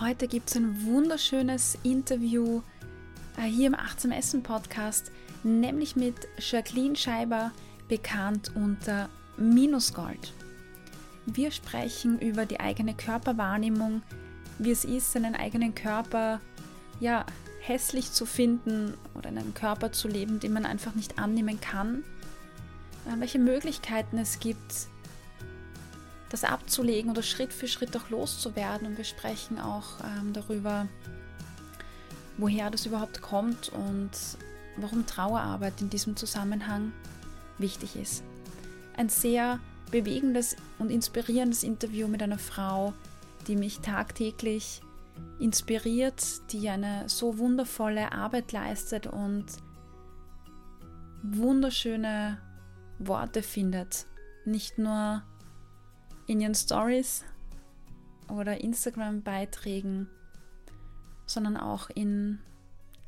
Heute gibt es ein wunderschönes Interview äh, hier im 18 Essen Podcast, nämlich mit Jacqueline Scheiber, bekannt unter Minusgold. Wir sprechen über die eigene Körperwahrnehmung, wie es ist, seinen eigenen Körper ja, hässlich zu finden oder in einem Körper zu leben, den man einfach nicht annehmen kann, äh, welche Möglichkeiten es gibt, das abzulegen oder Schritt für Schritt auch loszuwerden. Und wir sprechen auch ähm, darüber, woher das überhaupt kommt und warum Trauerarbeit in diesem Zusammenhang wichtig ist. Ein sehr bewegendes und inspirierendes Interview mit einer Frau, die mich tagtäglich inspiriert, die eine so wundervolle Arbeit leistet und wunderschöne Worte findet. Nicht nur in ihren Stories oder Instagram-Beiträgen, sondern auch in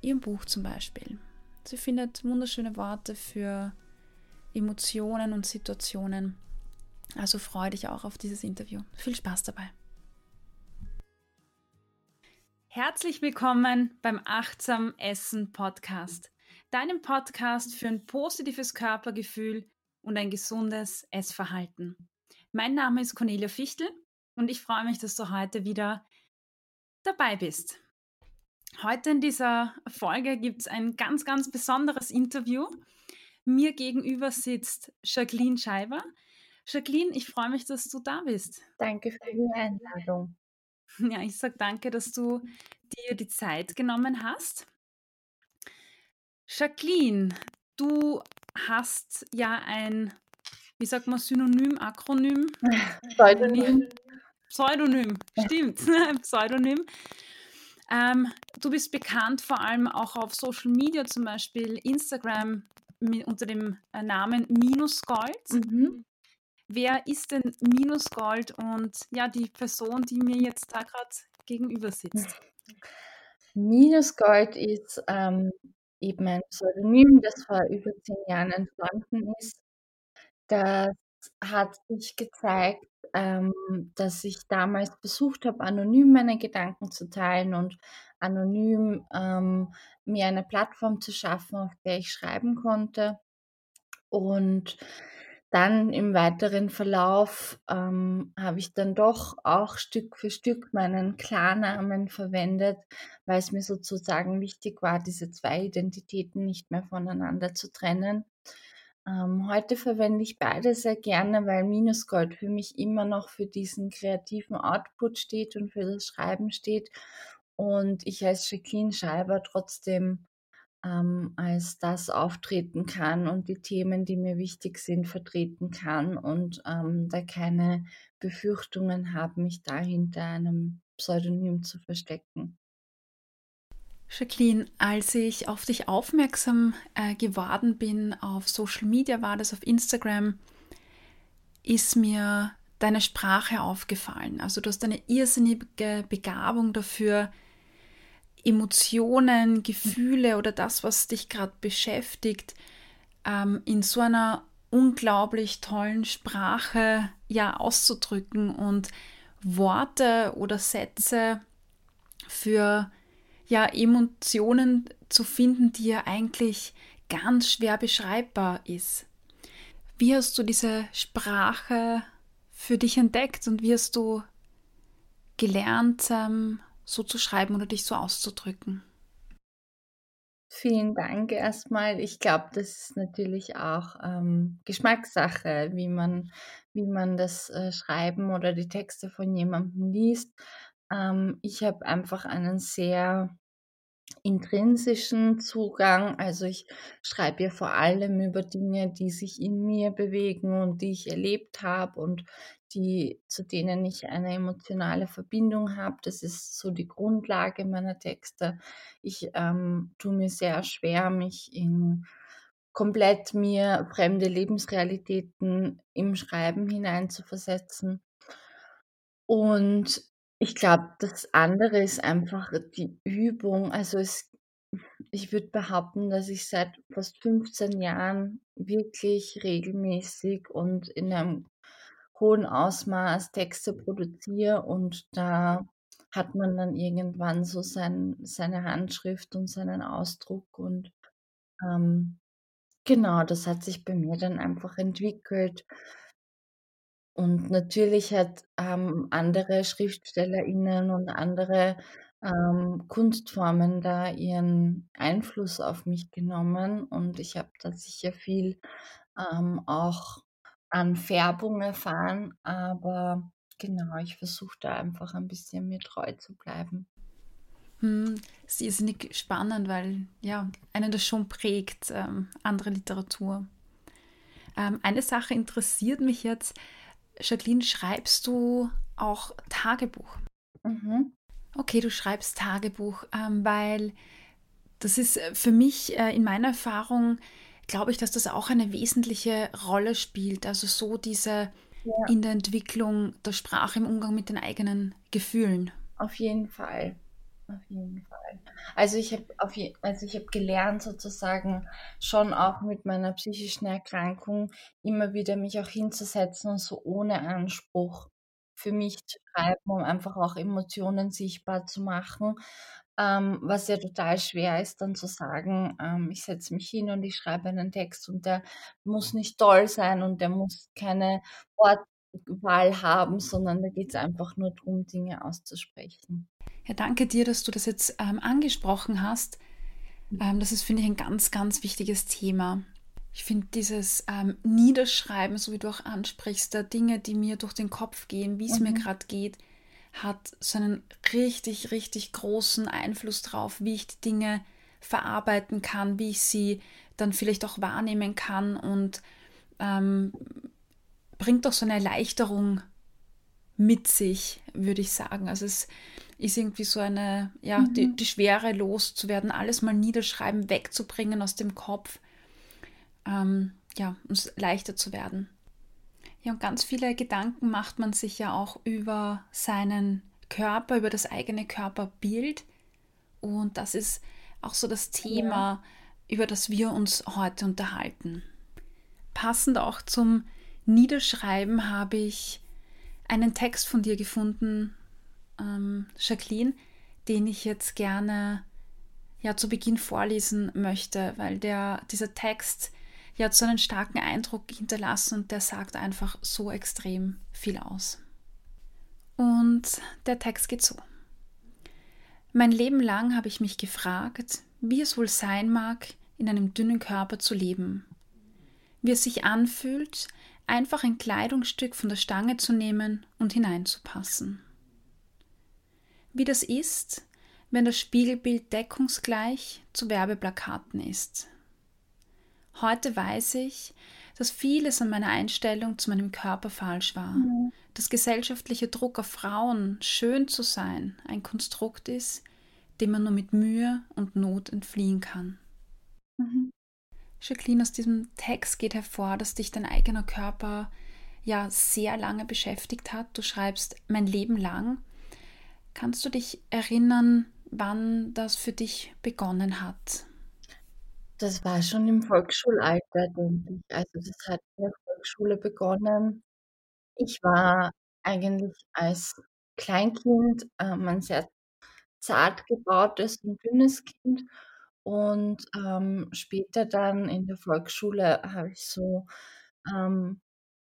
ihrem Buch zum Beispiel. Sie findet wunderschöne Worte für Emotionen und Situationen. Also freue dich auch auf dieses Interview. Viel Spaß dabei. Herzlich willkommen beim Achtsam Essen Podcast, deinem Podcast für ein positives Körpergefühl und ein gesundes Essverhalten. Mein Name ist Cornelia Fichtel und ich freue mich, dass du heute wieder dabei bist. Heute in dieser Folge gibt es ein ganz, ganz besonderes Interview. Mir gegenüber sitzt Jacqueline Scheiber. Jacqueline, ich freue mich, dass du da bist. Danke für die Einladung. Ja, ich sage danke, dass du dir die Zeit genommen hast. Jacqueline, du hast ja ein wie sagt man, Synonym, Akronym? Pseudonym. Pseudonym, stimmt, Pseudonym. Ähm, du bist bekannt vor allem auch auf Social Media, zum Beispiel Instagram unter dem äh, Namen Minusgold. Mhm. Wer ist denn Minusgold und ja, die Person, die mir jetzt da gerade gegenüber sitzt? Minusgold ist ähm, eben ein Pseudonym, das vor über zehn Jahren entstanden ist das hat sich gezeigt, ähm, dass ich damals versucht habe, anonym meine Gedanken zu teilen und anonym ähm, mir eine Plattform zu schaffen, auf der ich schreiben konnte. Und dann im weiteren Verlauf ähm, habe ich dann doch auch Stück für Stück meinen Klarnamen verwendet, weil es mir sozusagen wichtig war, diese zwei Identitäten nicht mehr voneinander zu trennen. Ähm, heute verwende ich beide sehr gerne, weil Minusgold für mich immer noch für diesen kreativen Output steht und für das Schreiben steht. Und ich als Jacqueline Schreiber trotzdem ähm, als das auftreten kann und die Themen, die mir wichtig sind, vertreten kann und ähm, da keine Befürchtungen habe, mich da hinter einem Pseudonym zu verstecken. Jacqueline, als ich auf dich aufmerksam äh, geworden bin, auf Social Media war das, auf Instagram, ist mir deine Sprache aufgefallen. Also du hast eine irrsinnige Begabung dafür, Emotionen, Gefühle oder das, was dich gerade beschäftigt, ähm, in so einer unglaublich tollen Sprache ja auszudrücken und Worte oder Sätze für ja Emotionen zu finden, die ja eigentlich ganz schwer beschreibbar ist. Wie hast du diese Sprache für dich entdeckt und wie hast du gelernt, ähm, so zu schreiben oder dich so auszudrücken? Vielen Dank erstmal. Ich glaube, das ist natürlich auch ähm, Geschmackssache, wie man, wie man das äh, Schreiben oder die Texte von jemandem liest. Ähm, ich habe einfach einen sehr intrinsischen Zugang. Also ich schreibe ja vor allem über Dinge, die sich in mir bewegen und die ich erlebt habe und die, zu denen ich eine emotionale Verbindung habe. Das ist so die Grundlage meiner Texte. Ich ähm, tue mir sehr schwer, mich in komplett mir fremde Lebensrealitäten im Schreiben hineinzuversetzen. Und ich glaube, das andere ist einfach die Übung. Also es ich würde behaupten, dass ich seit fast 15 Jahren wirklich regelmäßig und in einem hohen Ausmaß Texte produziere und da hat man dann irgendwann so sein seine Handschrift und seinen Ausdruck und, ähm, genau, das hat sich bei mir dann einfach entwickelt. Und natürlich hat haben andere SchriftstellerInnen und andere, ähm, Kunstformen da ihren Einfluss auf mich genommen und ich habe da sicher viel, ähm, auch an Färbung erfahren, aber genau, ich versuche da einfach ein bisschen mir treu zu bleiben. Hm, ist irrsinnig spannend, weil ja, einen das schon prägt, ähm, andere Literatur. Ähm, eine Sache interessiert mich jetzt. Jacqueline, schreibst du auch Tagebuch? Mhm. Okay, du schreibst Tagebuch, ähm, weil das ist äh, für mich äh, in meiner Erfahrung, glaube ich, dass das auch eine wesentliche Rolle spielt. Also so diese Ja, in der Entwicklung der Sprache im Umgang mit den eigenen Gefühlen. auf jeden Fall. Auf jeden Fall. Also, ich habe also, ich gelernt sozusagen schon auch mit meiner psychischen Erkrankung immer wieder mich auch hinzusetzen und so ohne Anspruch für mich zu schreiben, um einfach auch Emotionen sichtbar zu machen, ähm, was ja total schwer ist, dann zu sagen, ähm, ich setze mich hin und ich schreibe einen Text und der muss nicht toll sein und der muss keine Wortwahl haben, sondern da geht's einfach nur drum, Dinge auszusprechen. Ja, danke dir, dass du das jetzt ähm, angesprochen hast. Ähm, das ist, finde ich, ein ganz, ganz wichtiges Thema. Ich finde dieses ähm, Niederschreiben, so wie du auch ansprichst, der Dinge, die mir durch den Kopf gehen, wie es mir Mhm, gerade geht, hat so einen richtig, richtig großen Einfluss drauf, wie ich die Dinge verarbeiten kann, wie ich sie dann vielleicht auch wahrnehmen kann und ähm, bringt doch so eine Erleichterung mit sich, würde ich sagen. Also es ist irgendwie so eine, ja, die, mhm. die Schwere loszuwerden, alles mal niederschreiben, wegzubringen aus dem Kopf, ähm, ja, um es leichter zu werden. Ja, und ganz viele Gedanken macht man sich ja auch über seinen Körper, über das eigene Körperbild. Und das ist auch so das Ja, Thema, über das wir uns heute unterhalten. Passend auch zum Niederschreiben habe ich einen Text von dir gefunden, ähm, Jacqueline, den ich jetzt gerne ja zu Beginn vorlesen möchte, weil der, dieser Text ja so einen starken Eindruck hinterlassen und der sagt einfach so extrem viel aus. Und der Text geht so. Mein Leben lang habe ich mich gefragt, wie es wohl sein mag, in einem dünnen Körper zu leben. Wie es sich anfühlt, einfach ein Kleidungsstück von der Stange zu nehmen und hineinzupassen. Wie das ist, wenn das Spiegelbild deckungsgleich zu Werbeplakaten ist. Heute weiß ich, dass vieles an meiner Einstellung zu meinem Körper falsch war. mhm, Dass gesellschaftlicher Druck auf Frauen, schön zu sein, ein Konstrukt ist, dem man nur mit Mühe und Not entfliehen kann. mhm. Jacqueline, aus diesem Text geht hervor, dass dich dein eigener Körper ja sehr lange beschäftigt hat. Du schreibst mein Leben lang. Kannst du dich erinnern, wann das für dich begonnen hat? Das war schon im Volksschulalter, denke ich. Also, das hat in der Volksschule begonnen. Ich war eigentlich als Kleinkind, ähm, ein sehr zart gebautes und dünnes Kind und, ähm, später dann in der Volksschule habe ich so, ähm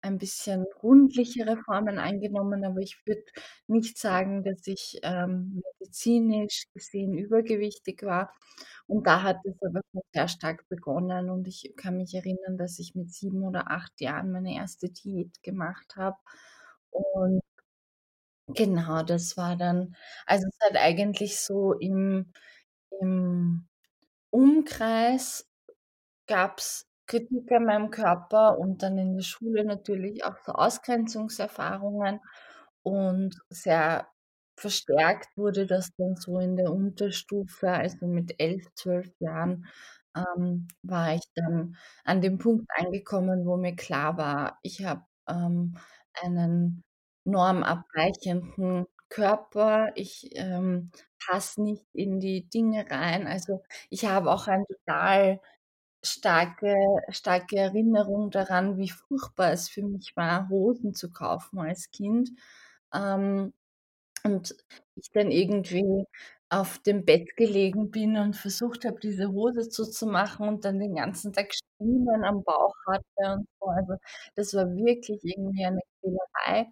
ein bisschen rundlichere Formen eingenommen, aber ich würde nicht sagen, dass ich, ähm, medizinisch gesehen übergewichtig war. Und da hat es aber sehr stark begonnen und ich kann mich erinnern, dass ich mit 7 oder 8 Jahren meine erste Diät gemacht habe. Und genau, das war dann also, es hat eigentlich so im im Umkreis Gab's Kritik an meinem Körper und dann in der Schule natürlich auch so Ausgrenzungserfahrungen und sehr verstärkt wurde das dann so in der Unterstufe. Also, mit 11, 12 Jahren, ähm, war ich dann an dem Punkt angekommen, wo mir klar war, ich habe, ähm, einen normabweichenden Körper. Ich, ähm, passe nicht in die Dinge rein. Also, ich habe auch ein total starke starke Erinnerung daran, wie furchtbar es für mich war, Hosen zu kaufen als Kind. Ähm, und ich dann irgendwie auf dem Bett gelegen bin und versucht habe, diese Hose zuzumachen und dann den ganzen Tag Striemen am Bauch hatte und so. Also, das war wirklich irgendwie eine Quälerei.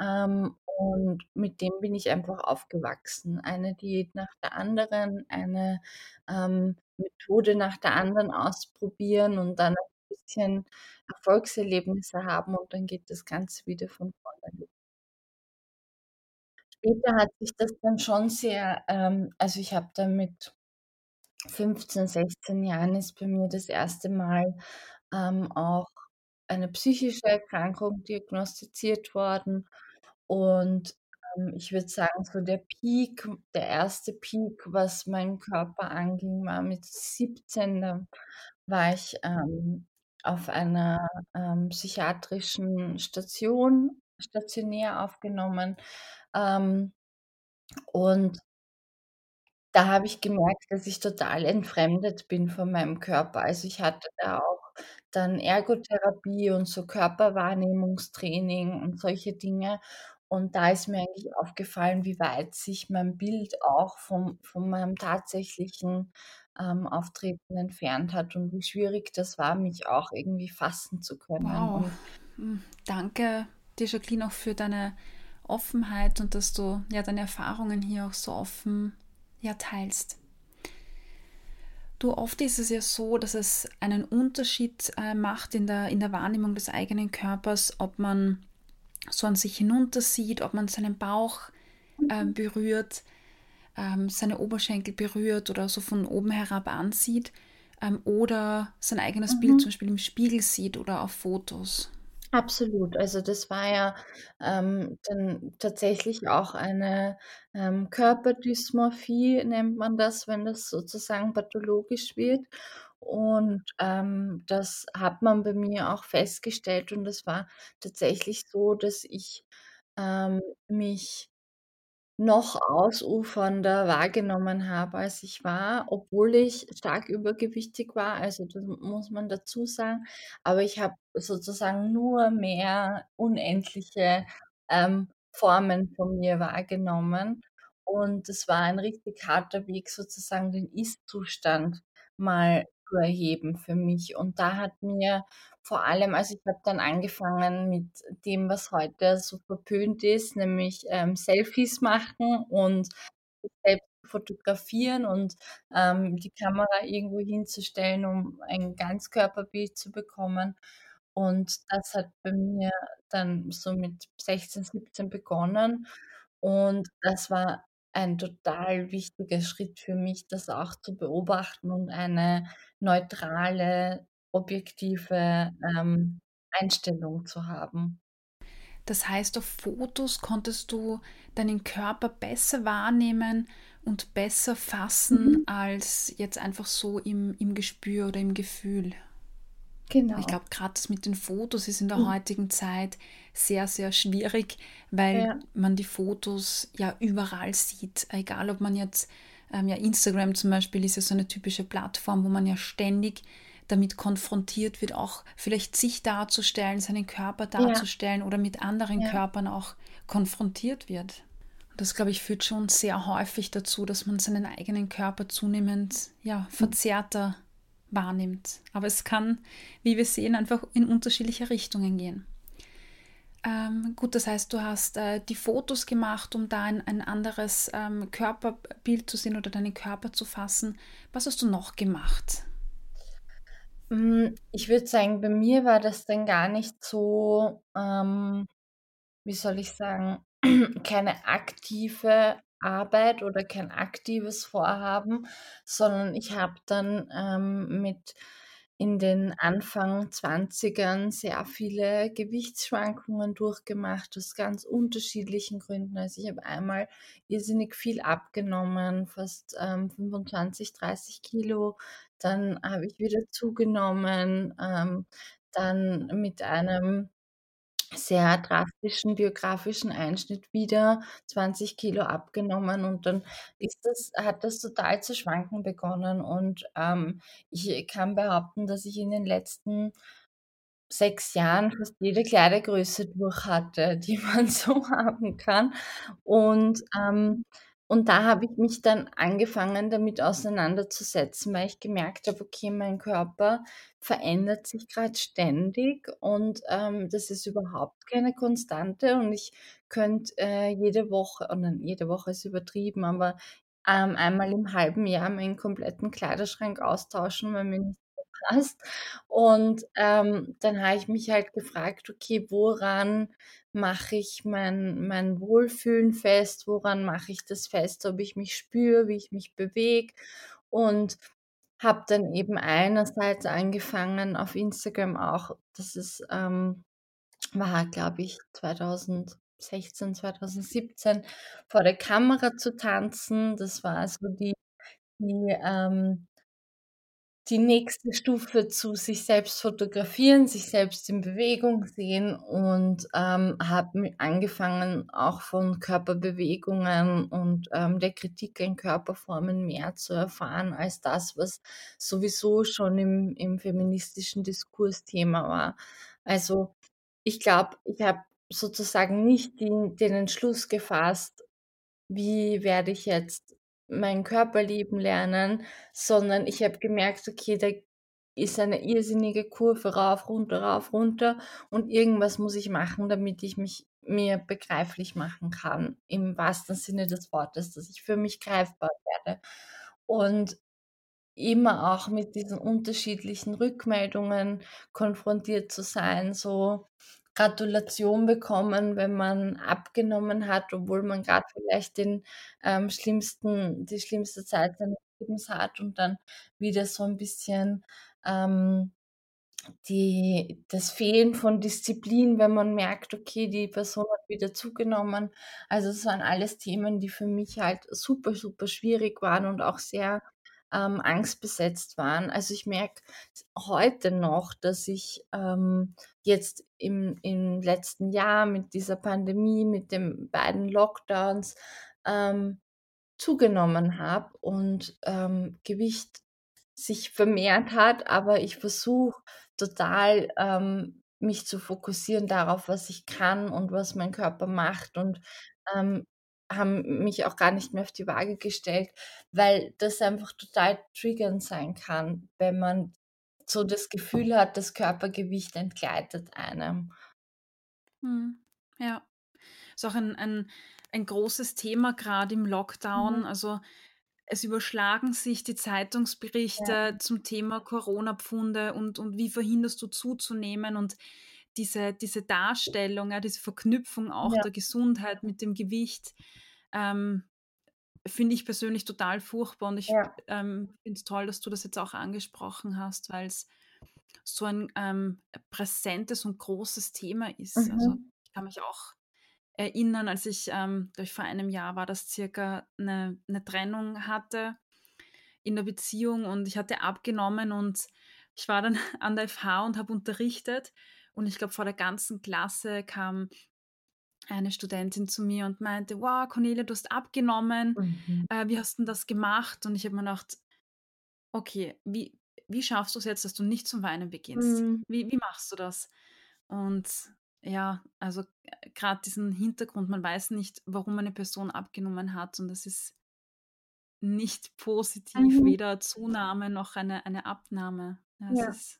Ähm, und mit dem bin ich einfach aufgewachsen. Eine Diät nach der anderen, eine, ähm, Methode nach der anderen ausprobieren und dann ein bisschen Erfolgserlebnisse haben und dann geht das Ganze wieder von vorne. Später hat sich das dann schon sehr ähm, also, ich habe dann mit 15, 16 Jahren ist bei mir das erste Mal, ähm, auch eine psychische Erkrankung diagnostiziert worden. Und, ähm, ich würde sagen, so der Peak der erste Peak, was meinen Körper anging, war mit 17. Da war ich, ähm, auf einer, ähm, psychiatrischen Station stationär aufgenommen, ähm, und da habe ich gemerkt, dass ich total entfremdet bin von meinem Körper. Also, ich hatte da auch dann Ergotherapie und so Körperwahrnehmungstraining und solche Dinge. Und da ist mir eigentlich aufgefallen, wie weit sich mein Bild auch vom von meinem tatsächlichen, ähm, Auftreten entfernt hat und wie schwierig das war, mich auch irgendwie fassen zu können. Wow. Und Hm, danke dir, Jacqueline, auch für deine Offenheit und dass du ja deine Erfahrungen hier auch so offen ja teilst. Du, oft ist es ja so, dass es einen Unterschied äh, macht in der, in der Wahrnehmung des eigenen Körpers, ob man so an sich hinuntersieht, ob man seinen Bauch mhm, berührt, ähm, seine Oberschenkel berührt oder so von oben herab ansieht ähm, oder sein eigenes Bild zum mhm. Beispiel im Spiegel sieht oder auf Fotos. Absolut. Also, das war ja, ähm, dann tatsächlich auch eine, ähm, Körperdysmorphie nennt man das, wenn das sozusagen pathologisch wird. Und, ähm, das hat man bei mir auch festgestellt und es war tatsächlich so, dass ich, ähm, mich noch ausufernder wahrgenommen habe, als ich war, obwohl ich stark übergewichtig war. Also, das muss man dazu sagen. Aber ich habe sozusagen nur mehr unendliche, ähm, Formen von mir wahrgenommen. Und es war ein richtig harter Weg, sozusagen den Ist-Zustand mal zu erheben für mich. Und da hat mir vor allem also, ich habe dann angefangen mit dem, was heute so verpönt ist, nämlich, ähm, Selfies machen und selbst fotografieren und, ähm, die Kamera irgendwo hinzustellen, um ein Ganzkörperbild zu bekommen. Und das hat bei mir dann so mit 16, 17 begonnen und das war ein total wichtiger Schritt für mich, das auch zu beobachten und eine neutrale, objektive, ähm, Einstellung zu haben. Das heißt, auf Fotos konntest du deinen Körper besser wahrnehmen und besser fassen Mhm. als jetzt einfach so im, im Gespür oder im Gefühl. Ich Genau. glaube, gerade das mit den Fotos ist in der Mhm. heutigen Zeit sehr, sehr schwierig, weil Ja, man die Fotos ja überall sieht. Egal, ob man jetzt, ähm, ja, Instagram zum Beispiel ist ja so eine typische Plattform, wo man ja ständig damit konfrontiert wird, auch vielleicht sich darzustellen, seinen Körper ja, darzustellen oder mit anderen ja. Körpern auch konfrontiert wird. Und das, glaube ich, führt schon sehr häufig dazu, dass man seinen eigenen Körper zunehmend ja, Mhm. Wahrnimmt. Aber es kann, wie wir sehen, einfach in unterschiedliche Richtungen gehen. Ähm, gut, das heißt, du hast äh, die Fotos gemacht, um da ein, ein anderes ähm, Körperbild zu sehen oder deinen Körper zu fassen. Was hast du noch gemacht? Hm, ich würde sagen, bei mir war das dann gar nicht so, ähm, wie soll ich sagen, keine aktive Arbeit oder kein aktives Vorhaben, sondern ich habe dann, ähm, mit in den Anfang Zwanzigern sehr viele Gewichtsschwankungen durchgemacht aus ganz unterschiedlichen Gründen. Also, ich habe einmal irrsinnig viel abgenommen, fast, ähm, 25, 30 Kilo. Dann habe ich wieder zugenommen, ähm, dann mit einem sehr drastischen biografischen Einschnitt wieder 20 Kilo abgenommen und dann ist das hat das total zu schwanken begonnen und, ähm, ich kann behaupten, dass ich in den letzten 6 Jahren fast jede Kleidergröße durch hatte, die man so haben kann. Und, ähm und da habe ich mich dann angefangen, damit auseinanderzusetzen, weil ich gemerkt habe: „Okay, mein Körper verändert sich grad ständig und, ähm, das ist überhaupt keine Konstante und ich könnte, äh, jede Woche oh nein, jede Woche ist übertrieben, aber, ähm, einmal im halben Jahr meinen kompletten Kleiderschrank austauschen, weil mir nichts mehr passt.“ Und, ähm, dann habe ich mich halt gefragt: „Okay, woran mache ich mein mein Wohlfühlen fest? Woran mache ich das fest, ob ich mich spüre, wie ich mich bewege?“ Und habe dann eben einerseits angefangen auf Instagram auch das ist, ähm war, glaube ich, 2016, 2017, vor der Kamera zu tanzen. Das war so die die, ähm die nächste Stufe zu sich selbst fotografieren, sich selbst in Bewegung sehen und, ähm, habe angefangen, auch von Körperbewegungen und, ähm, der Kritik an Körperformen mehr zu erfahren als das, was sowieso schon im im feministischen Diskurs Thema war. Also, ich glaube, ich habe sozusagen nicht den den Entschluss gefasst: „Wie werde ich jetzt meinen Körper lieben lernen?“, sondern ich habe gemerkt: „Okay, da ist eine irrsinnige Kurve rauf, runter, rauf, runter und irgendwas muss ich machen, damit ich mich mir begreiflich machen kann, im wahrsten Sinne des Wortes, dass ich für mich greifbar werde.“ Und immer auch mit diesen unterschiedlichen Rückmeldungen konfrontiert zu sein, so Gratulation bekommen, wenn man abgenommen hat, obwohl man grad vielleicht den, ähm, schlimmsten die schlimmste Zeit seines Lebens hat und dann wieder so 'n bisschen, ähm, die das Fehlen von Disziplin, wenn man merkt, okay, die Person hat wieder zugenommen. Also, das waren alles Themen, die für mich halt super, super schwierig waren und auch sehr, ähm, angstbesetzt waren. Also, ich merke heute noch, dass ich, ähm, jetzt im im letzten Jahr mit dieser Pandemie, mit den beiden Lockdowns, ähm, zugenommen habe und, ähm, Gewicht sich vermehrt hat, aber ich versuche total, ähm, mich zu fokussieren darauf, was ich kann und was mein Körper macht und, ähm, habe mich auch gar nicht mehr auf die Waage gestellt, weil das einfach total triggernd sein kann, wenn man so das Gefühl hat, das Körpergewicht entgleitet einem. Mhm, ja. Ist auch ein ein ein großes Thema grad im Mhm. Lockdown. Also, es überschlagen sich die Ja. Zeitungsberichte zum Thema Corona-Pfunde und und wie verhinderst du zuzunehmen und diese diese Darstellung, ja, diese Verknüpfung auch Ja. der Gesundheit mit dem Gewicht, ähm, finde ich persönlich total furchtbar und ich, Ja. ähm, finde es toll, dass du das jetzt auch angesprochen hast, weil's so ein, ähm, präsentes und großes Thema ist. Also, Mhm. ich kann mich auch erinnern, als ich, ähm, ich, vor einem Jahr war das circa, 'ne 'ne Trennung hatte in der Beziehung und ich hatte abgenommen und ich war dann an der FH und habe unterrichtet und ich glaube, vor der ganzen Klasse kam eine Studentin zu mir und meinte: „Wow, Cornelia, du hast abgenommen. Mhm. Äh, wie hast 'n das gemacht?“ Und ich habe mir gedacht: „Okay, wie wie schaffst du's jetzt, dass du nicht zum Weinen beginnst? Mhm. Wie wie machst du das?“ Und ja, also, äh, grad diesen Hintergrund, man weiß nicht, warum eine Person abgenommen hat und das ist nicht positiv, Mhm. weder Zunahme noch eine eine Abnahme. Ja, es Ja. ist.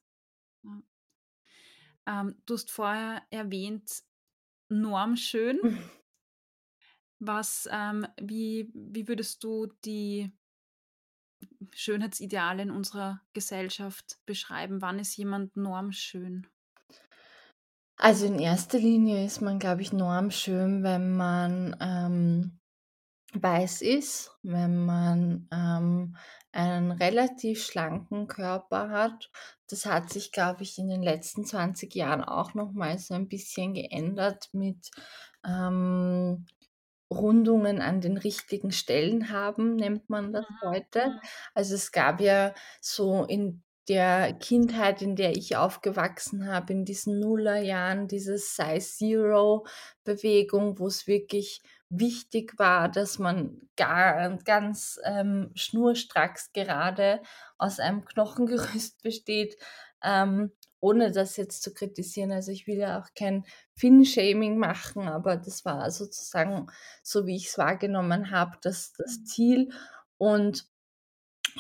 Ähm, du hast vorher erwähnt, normschön. Was, ähm wie wie würdest du die Schönheitsideale in unserer Gesellschaft beschreiben? Wann ist jemand normschön? Also, in erster Linie ist man, glaube ich, normschön, wenn man, ähm, weiß ist, wenn man, ähm, einen relativ schlanken Körper hat. Das hat sich, glaube ich, in den letzten 20 Jahren auch noch mal so ein bisschen geändert mit, ähm, Rundungen an den richtigen Stellen haben, nennt man das Mhm, heute. Also, es gab ja so in der Kindheit, in der ich aufgewachsen habe, in diesen Nullerjahren, diese Size-Zero-Bewegung, wo's wirklich wichtig war, dass man gar ganz, ähm, schnurstracks gerade aus einem Knochengerüst besteht. Ähm ohne das jetzt zu kritisieren. Also, ich will ja auch kein Thin-Shaming machen, aber das war sozusagen, so wie ich's wahrgenommen habe, das das Mhm. Ziel. Und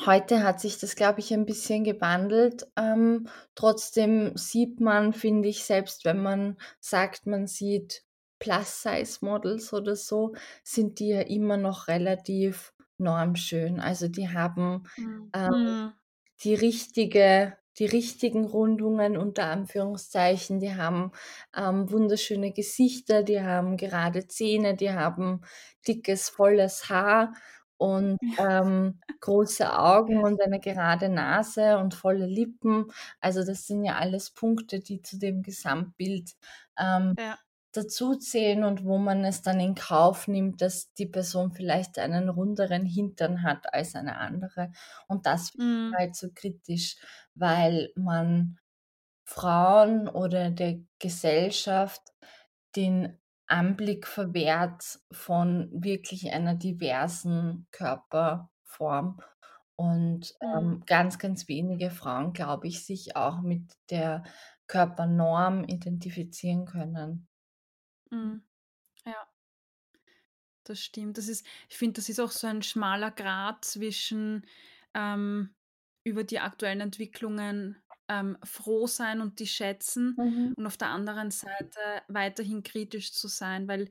heute hat sich das, glaube ich, ein bisschen gewandelt. Ähm, trotzdem sieht man, finde ich, selbst wenn man sagt, man sieht Plus-Size-Models oder so, sind die ja immer noch relativ normschön. Also, die haben, Mhm. ähm, Mhm. die richtige die richtigen Rundungen unter Anführungszeichen. Die haben, ähm, wunderschöne Gesichter, die haben gerade Zähne, die haben dickes, volles Haar und, ähm, große Augen und eine gerade Nase und volle Lippen. Also, das sind ja alles Punkte, die zu dem Gesamtbild, ähm, Ja. Dazuzählen und wo man es dann in Kauf nimmt, dass die Person vielleicht einen runderen Hintern hat als eine andere. Und das finde ich Mhm. halt so kritisch, weil man Frauen oder der Gesellschaft den Anblick verwehrt von wirklich einer diversen Körperform und, Mhm. ähm, ganz, ganz wenige Frauen, glaube ich, sich auch mit der Körpernorm identifizieren können. Mhm. Ja. Das stimmt. Das ist ich finde, das ist auch so ein schmaler Grat zwischen, ähm, über die aktuellen Entwicklungen, ähm, froh sein und die schätzen Mhm. und auf der anderen Seite weiterhin kritisch zu sein, weil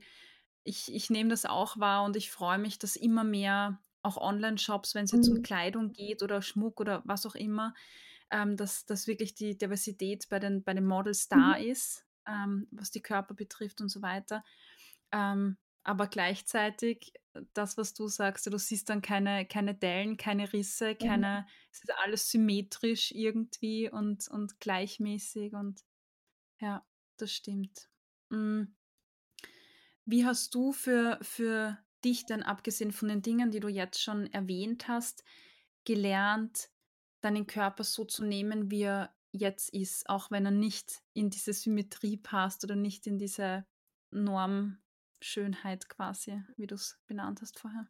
ich ich nehme das auch wahr und ich freue mich, dass immer mehr auch Onlineshops, wenn's jetzt um Mhm. Kleidung geht oder Schmuck oder was auch immer, ähm, dass dass wirklich die Diversität bei den bei den Models da Mhm. ist, ähm, was die Körper betrifft und so weiter. Ähm, aber gleichzeitig das, was du sagst, du siehst dann keine keine Dellen, keine Risse, Mhm. keine es ist alles symmetrisch irgendwie und und gleichmäßig und ja, das stimmt. Hm wie hast du für für dich denn, abgesehen von den Dingen, die du jetzt schon erwähnt hast, gelernt, deinen Körper so zu nehmen, wie er jetzt ist, auch wenn er nicht in diese Symmetrie passt oder nicht in diese Normschönheit quasi, wie du's benannt hast vorher?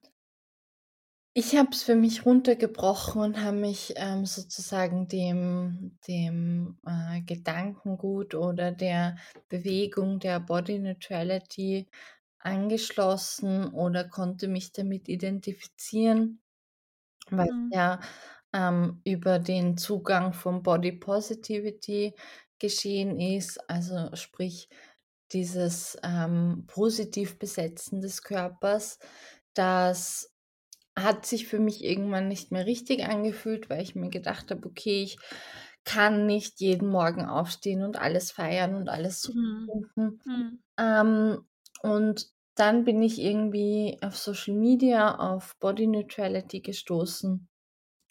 Ich habe es für mich runtergebrochen und habe mich, ähm, sozusagen dem dem, äh, Gedankengut oder der Bewegung der Body Neutrality angeschlossen oder konnte mich damit identifizieren, weil's Mhm. ja, ähm, über den Zugang von Body Positivity geschehen ist, also sprich dieses, ähm, Positiv-Besetzen des Körpers. Das hat sich für mich irgendwann nicht mehr richtig angefühlt, weil ich mir gedacht habe: „Okay, ich kann nicht jeden Morgen aufstehen und alles feiern und alles super Mhm. finden.“ Mhm. Ähm, und dann bin ich irgendwie auf Social Media auf Body Neutrality gestoßen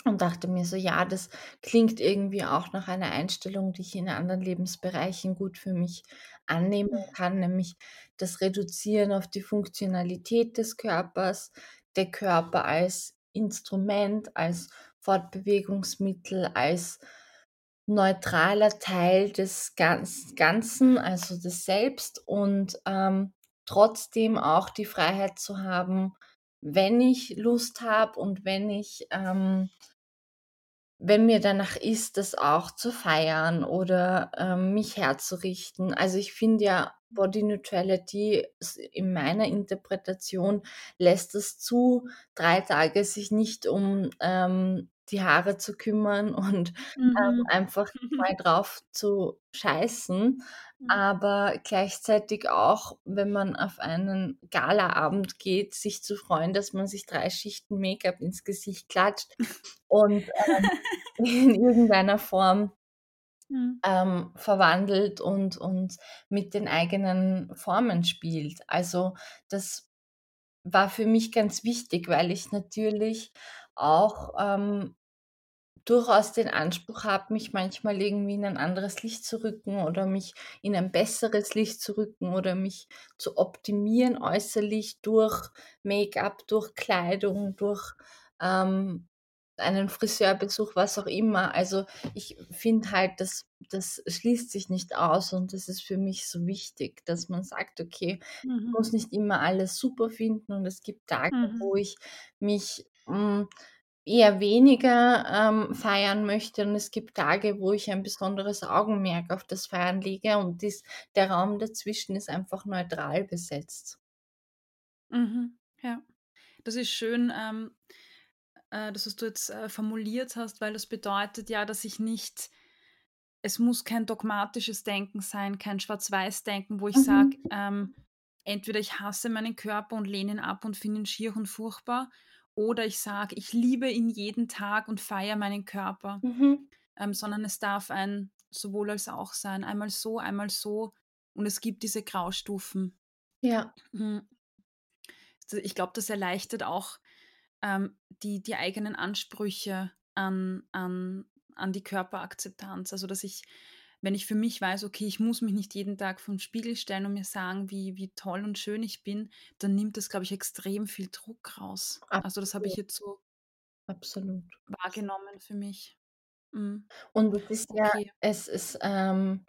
und dachte mir so: „Ja, das klingt irgendwie auch nach einer Einstellung, die ich in anderen Lebensbereichen gut für mich annehmen kann“, nämlich das Reduzieren auf die Funktionalität des Körpers, der Körper als Instrument, als Fortbewegungsmittel, als neutraler Teil des Ganz Ganzen, also des Selbst und, ähm, trotzdem auch die Freiheit zu haben, wenn ich Lust habe und wenn ich, ähm wenn mir danach ist, das auch zu feiern oder, ähm, mich herzurichten. Also, ich finde ja, Body Neutrality in meiner Interpretation lässt es zu, 3 Tage sich nicht um, ähm, die Haare zu kümmern und, ähm, Mhm. einfach mal drauf zu scheißen, Mhm. aber gleichzeitig auch, wenn man auf einen Galaabend geht, sich zu freuen, dass man sich 3 Schichten Make-up ins Gesicht klatscht und, ähm, in irgendeiner Form Mhm. ähm, verwandelt und und mit den eigenen Formen spielt. Also, das war für mich ganz wichtig, weil ich natürlich auch, ähm, durchaus den Anspruch habe, mich manchmal irgendwie in ein anderes Licht zu rücken oder mich in ein besseres Licht zu rücken oder mich zu optimieren äußerlich durch Make-up, durch Kleidung, durch, ähm, einen Friseurbesuch, was auch immer. Also, ich finde halt, das das schließt sich nicht aus und das ist für mich so wichtig, dass man sagt: „Okay, ich Mhm. muss nicht immer alles super finden und es gibt Tage, Mhm. wo ich mich, hm eher weniger, ähm, feiern möchte und es gibt Tage, wo ich ein besonderes Augenmerk auf das Feiern lege und dies der Raum dazwischen ist einfach neutral besetzt. Mhm, ja. Das ist schön, ähm, äh, dass du jetzt, äh, formuliert hast, weil das bedeutet ja, dass ich nicht es muss kein dogmatisches Denken sein, kein Schwarz-Weiß-Denken, wo ich sage, Mhm. ähm, entweder ich hasse meinen Körper und lehne ihn ab und finde ihn schier und furchtbar, oder ich sage, ich liebe ihn jeden Tag und feiere meinen Körper, Mhm. ähm, sondern es darf ein sowohl als auch sein, einmal so, einmal so und es gibt diese Graustufen. Ja. Mhm. D ich glaube, das erleichtert auch, ähm, die die eigenen Ansprüche an an an die Körperakzeptanz. Also, dass ich wenn ich für mich weiß: „Okay, ich muss mich nicht jeden Tag vorn Spiegel stellen und mir sagen, wie wie toll und schön ich bin“, dann nimmt das, glaube ich, extrem viel Druck raus. Also, das habe ich Absolut. jetzt so Absolut. wahrgenommen für mich. Mhm. Und es ist ja Okay. es es, ähm,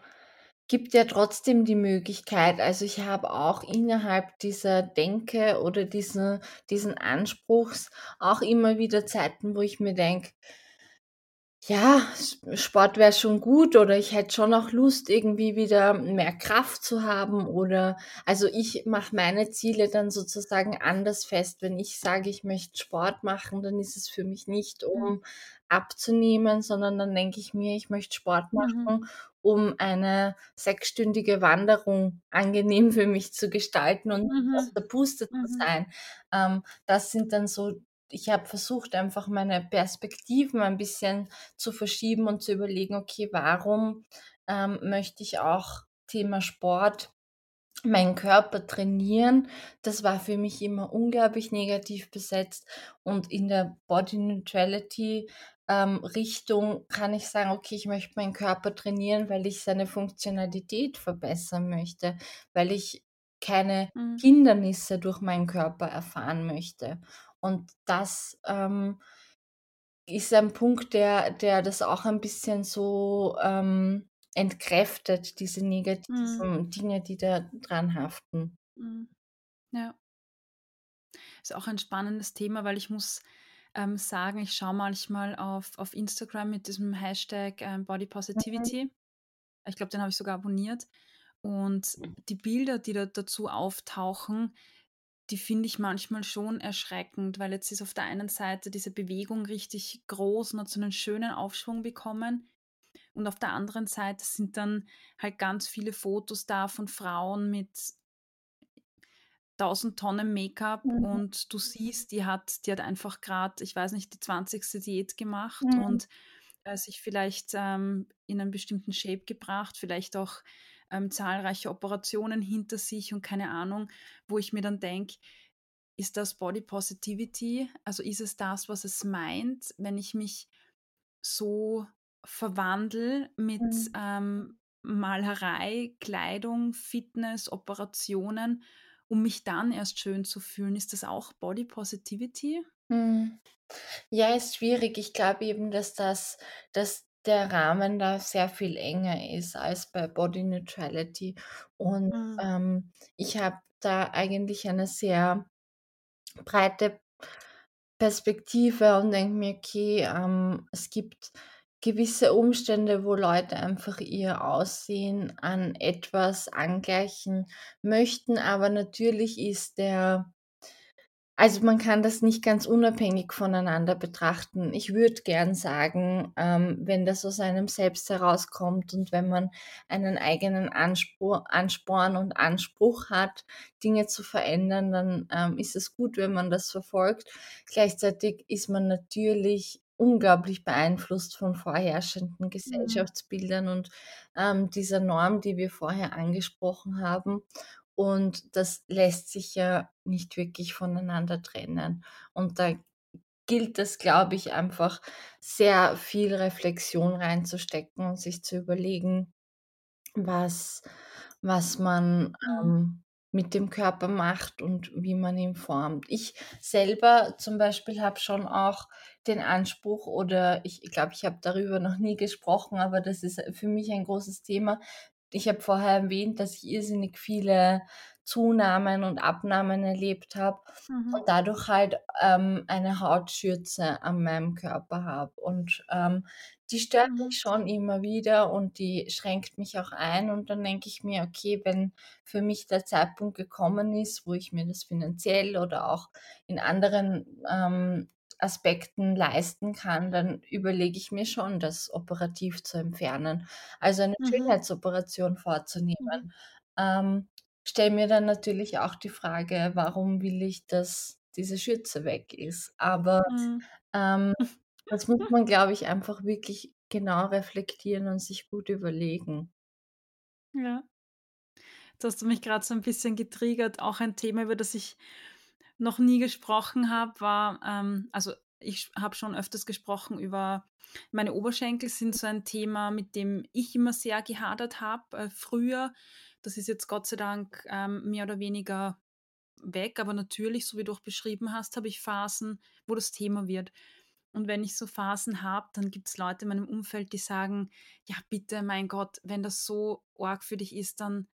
gibt ja trotzdem die Möglichkeit also, ich habe auch innerhalb dieser Denke oder diesen diesen Anspruchs auch immer wieder Zeiten, wo ich mir denke ja, Sport wäre schon gut oder ich hätte schon auch Lust, irgendwie wieder mehr Kraft zu haben oder also, ich mache meine Ziele dann sozusagen anders fest. Wenn ich sage, ich möchte Sport machen, dann ist es für mich nicht, Mhm. um abzunehmen, sondern dann denke ich mir, ich möchte Sport Mhm. machen, um eine sechsstündige Wanderung angenehm für mich zu gestalten und Mhm. ausgepustet zu Mhm. sein. Ähm, das sind dann so ich habe versucht, einfach meine Perspektiven ein bisschen zu verschieben und zu überlegen: „Okay, warum, ähm, möchte ich auch Thema Sport meinen Körper trainieren?“ Das war für mich immer unglaublich negativ besetzt und in der Body Neutrality, ähm, Richtung kann ich sagen: „Okay, ich möchte meinen Körper trainieren, weil ich seine Funktionalität verbessern möchte, weil ich keine Mhm. Hindernisse durch meinen Körper erfahren möchte.“ Und das, ähm ist ein Punkt, der der das auch ein bisschen so, ähm, entkräftet, diese Mhm. negativen Dinge, die da dran haften. Mhm. Ja. Ist auch ein spannendes Thema, weil ich muss, ähm, sagen, ich schaue manchmal auf auf Instagram mit diesem Hashtag, ähm, Body Mhm. Positivity. Ich glaube, den habe ich sogar abonniert. Und die Bilder, die da dazu auftauchen, die finde ich manchmal schon erschreckend, weil jetzt ist auf der einen Seite diese Bewegung richtig groß und hat so 'nen schönen Aufschwung bekommen. Und auf der anderen Seite sind dann halt ganz viele Fotos da von Frauen mit 1.000 Tonnen Make-up Mhm. und du siehst, die hat die hat einfach grad, ich weiß nicht, die 20. Diät gemacht Mhm. und, äh, sich vielleicht, ähm, in einen bestimmten Shape gebracht, vielleicht auch, ähm, zahlreiche Operationen hinter sich und keine Ahnung, wo ich mir dann denke: „Ist das Body Positivity? Also, ist es das, was es meint, wenn ich mich so verwandle mit, Mhm. ähm, Malerei, Kleidung, Fitness, Operationen, um mich dann erst schön zu fühlen? Ist das auch Body Positivity?“ Mhm. Ja, ist schwierig. Ich glaube eben, dass das dass der Rahmen da sehr viel enger ist als bei Body Neutrality. Und, Mhm. ähm, ich habe da eigentlich eine sehr breite Perspektive und denke mir: „Okay, ähm, es gibt gewisse Umstände, wo Leute einfach ihr Aussehen an etwas angleichen möchten“, aber natürlich ist der also, man kann das nicht ganz unabhängig voneinander betrachten. Ich würde gern sagen, ähm, wenn das aus einem selbst herauskommt und wenn man einen eigenen Anspur Ansporn und Anspruch hat, Dinge zu verändern, dann, ähm, ist es gut, wenn man das verfolgt. Gleichzeitig ist man natürlich unglaublich beeinflusst von vorherrschenden Mhm. Gesellschaftsbildern und, ähm, dieser Norm, die wir vorher angesprochen haben. Und das lässt sich ja nicht wirklich voneinander trennen. Und da gilt es, glaube ich, einfach sehr viel Reflexion reinzustecken und sich zu überlegen, was was man, Mhm. ähm, mit dem Körper macht und wie man ihn formt. Ich selber zum Beispiel habe schon auch den Anspruch oder ich ich glaube, ich habe darüber noch nie gesprochen, aber das ist für mich ein großes Thema. Ich habe vorher erwähnt, dass ich irrsinnig viele Zunahmen und Abnahmen erlebt habe Mhm. und dadurch halt, ähm, eine Hautschürze an meinem Körper habe. Und, ähm, die stört Mhm. mich schon immer wieder und die schränkt mich auch ein. Und dann denke ich mir: „Okay, wenn für mich der Zeitpunkt gekommen ist, wo ich mir das finanziell oder auch in anderen, ähm, Aspekten leisten kann, dann überlege ich mir schon, das operativ zu entfernen, also eine Mhm. Schönheitsoperation Mhm. vorzunehmen.“ Ähm, stelle mir dann natürlich auch die Frage: „Warum will ich, dass diese Schürze weg ist?“ Aber, Mhm. ähm, das muss man, glaube ich, einfach wirklich genau reflektieren und sich gut überlegen. Ja. Jetzt hast du mich grad so 'n bisschen getriggert. Auch ein Thema, über das ich noch nie gesprochen habe, war, ähm also, ich habe schon öfters gesprochen über meine Oberschenkel sind so ein Thema, mit dem ich immer sehr gehadert habe, äh, früher. Das ist jetzt Gott sei Dank, ähm, mehr oder weniger weg, aber natürlich, so wie du auch beschrieben hast, habe ich Phasen, wo das Thema wird. Und wenn ich so Phasen habe, dann gibt's Leute in meinem Umfeld, die sagen: „Ja, bitte, mein Gott, wenn das so arg für dich ist, dann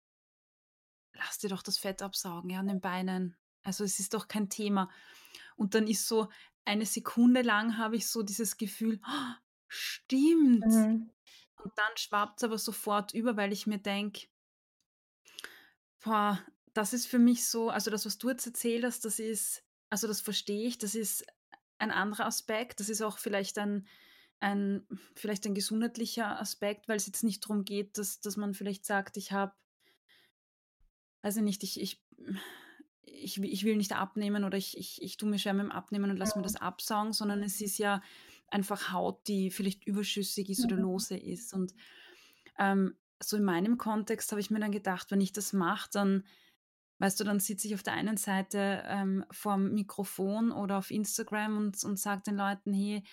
lass dir doch das Fett absaugen, ja, an den Beinen. Also, es ist doch kein Thema.“ Und dann ist so eine Sekunde lang habe ich so dieses Gefühl: „Stimmt!“ Mhm. Und dann schwappt's aber sofort über, weil ich mir denke boah, das ist für mich so also, das, was du jetzt erzählt hast, das ist also, das verstehe ich, das ist ein anderer Aspekt. Das ist auch vielleicht ein ein vielleicht ein gesundheitlicher Aspekt, weil's jetzt nicht drum geht, dass dass man vielleicht sagt: „Ich habe“ weiß ich nicht, ich ich ich ich will nicht abnehmen oder ich ich ich tue mir schwer mit'm Abnehmen und lasse mir Mhm. das absaugen, sondern es ist ja einfach Haut, die vielleicht überschüssig ist oder Mhm. lose ist. Und, ähm, so in meinem Kontext habe ich mir dann gedacht, wenn ich das mache, dann weißt du, dann sitze ich auf der einen Seite, ähm, vorm Mikrofon oder auf Instagram und und sage den Leuten: „Hey,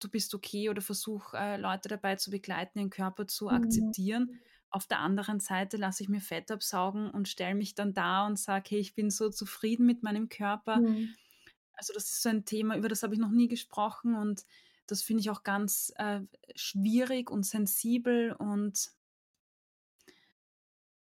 du bist okay“, oder versuche, äh, Leute dabei zu begleiten, ihren Körper zu Mhm. akzeptieren. Auf der anderen Seite lasse ich mir Fett absaugen und stelle mich dann da und sage: „Hey, ich bin so zufrieden mit meinem Körper.“ Mhm. Also, das ist so ein Thema, über das habe ich noch nie gesprochen und das finde ich auch ganz, äh, schwierig und sensibel und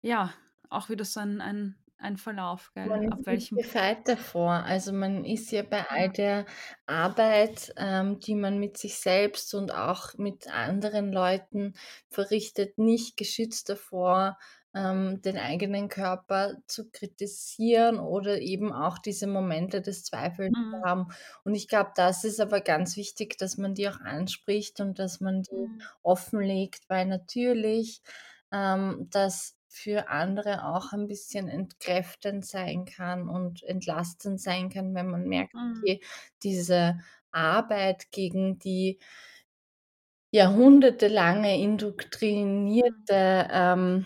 ja, auch wieder so ein ein ein Verlauf, gell, Man ab ist welchem gefeit davor. Also, man ist ja bei all Ja. der Arbeit, ähm, die man mit sich selbst und auch mit anderen Leuten verrichtet, nicht geschützt davor, ähm, den eigenen Körper zu kritisieren oder eben auch diese Momente des Zweifels zu Mhm. haben. Und ich glaube, das ist aber ganz wichtig, dass man die auch anspricht und dass man die Mhm. offenlegt, weil natürlich, ähm, das für andere auch ein bisschen entkräftend sein kann und entlastend sein kann, wenn man merkt, Mhm. okay, diese Arbeit gegen die jahrhundertelange Mhm. indoktrinierte, ähm,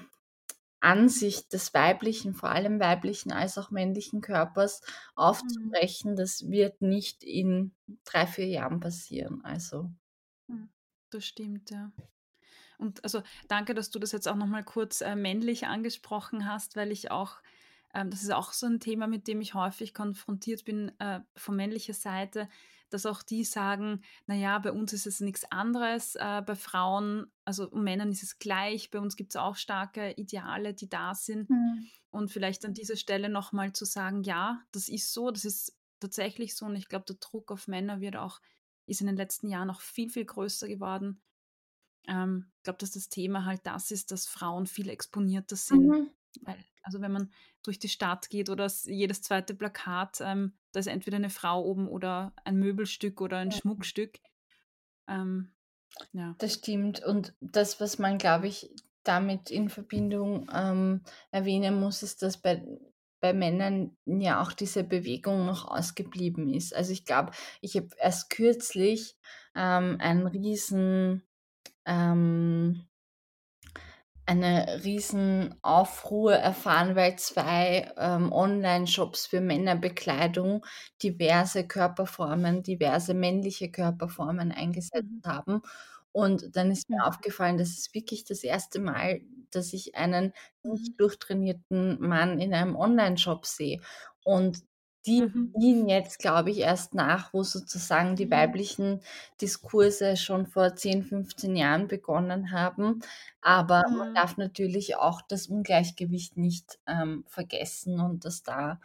Ansicht des weiblichen vor allem weiblichen als auch männlichen Körpers Mhm. aufzubrechen, das wird nicht in 3, 4 Jahren passieren, also Mhm. Das stimmt, ja. Und also, danke, dass du das jetzt auch noch mal kurz, äh, männlich angesprochen hast, weil ich auch ähm, das ist auch so 'n Thema, mit dem ich häufig konfrontiert bin, äh, von männlicher Seite, dass auch die sagen: „Na ja, bei uns ist es nix anderes, äh, bei Frauen also, Männern ist es gleich, bei uns gibt's auch starke Ideale, die da sind.“ Mhm. Und vielleicht an dieser Stelle noch mal zu sagen: „Ja, das ist so, das ist tatsächlich so.“ Und ich glaube, der Druck auf Männer wird auch ist in den letzten Jahren noch viel, viel größer geworden. Ähm, glaube, dass das Thema halt das ist, dass Frauen viel exponierter sind. Mhm. Weil also, wenn man durch die Stadt geht oder jedes 2. Plakat, ähm, da ist entweder 'ne Frau oben oder ein Möbelstück oder ein Mhm. Schmuckstück. Ähm, ja. Das stimmt. Und das, was man, glaube ich, damit in Verbindung, ähm, erwähnen muss, ist, dass bei bei Männern ja auch diese Bewegung noch ausgeblieben ist. Also, ich glaube, ich habe erst kürzlich, ähm, einen riesen ähm eine Riesenaufruhr erfahren, weil 2, ähm, Onlineshops für Männerbekleidung diverse Körperformen diverse männliche Körperformen eingesetzt Mhm. haben. Und dann ist mir aufgefallen, das ist wirklich das 1. Mal, dass ich einen nicht Mhm. durchtrainierten Mann in einem Onlineshop sehe. Und die Mhm. ziehen jetzt, glaube ich, erst nach, wo sozusagen die weiblichen Diskurse schon vor 10, 15 Jahren begonnen haben. Aber man Mhm. darf natürlich auch das Ungleichgewicht nicht, ähm, vergessen und dass da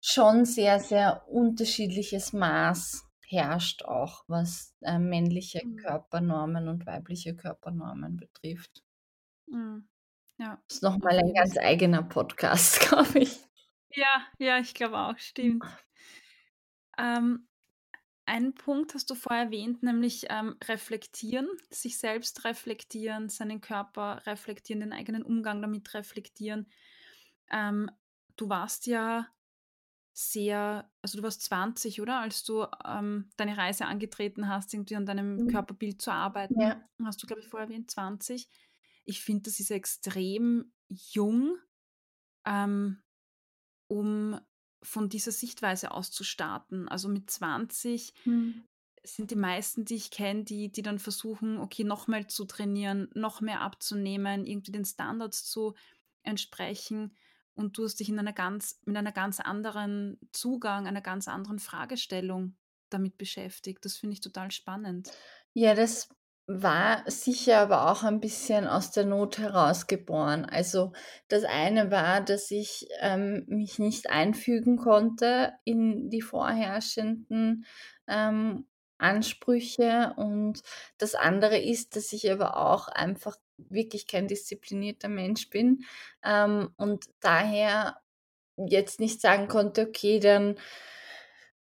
schon sehr, sehr unterschiedliches Maß herrscht auch, was, äh, männliche Mhm. Körpernormen und weibliche Körpernormen betrifft. Mhm. Ja, Ist noch mal auf ein jeden ganz Fall. eigener Podcast, glaube ich. Ja, ja, ich glaube auch, stimmt. Ähm, einen Punkt hast du vorher erwähnt, nämlich, ähm, reflektieren, sich selbst reflektieren, seinen Körper reflektieren, den eigenen Umgang damit reflektieren. Ähm, du warst ja sehr also, du warst 20, oder? Als du, ähm, deine Reise angetreten hast, irgendwie an deinem Mhm. Körperbild zu arbeiten, Ja. hast du, glaube ich, vorher erwähnt, 20. Ich finde, das ist extrem jung, ähm, um von dieser Sichtweise aus zu starten. Also, mit 20 Mhm. sind die meisten, die ich kenne, die die dann versuchen, okay, noch mehr zu trainieren, noch mehr abzunehmen, irgendwie den Standards zu entsprechen. Und du hast dich in einer ganz mit einer ganz anderen Zugang, einer ganz anderen Fragestellung damit beschäftigt. Das finde ich total spannend. Ja, das war sicher aber auch ein bisschen aus der Not heraus geboren. Also, das eine war, dass ich, ähm, mich nicht einfügen konnte in die vorherrschenden, ähm, Ansprüche und das andere ist, dass ich aber auch einfach wirklich kein disziplinierter Mensch bin, ähm, und daher jetzt nicht sagen konnte: „Okay, dann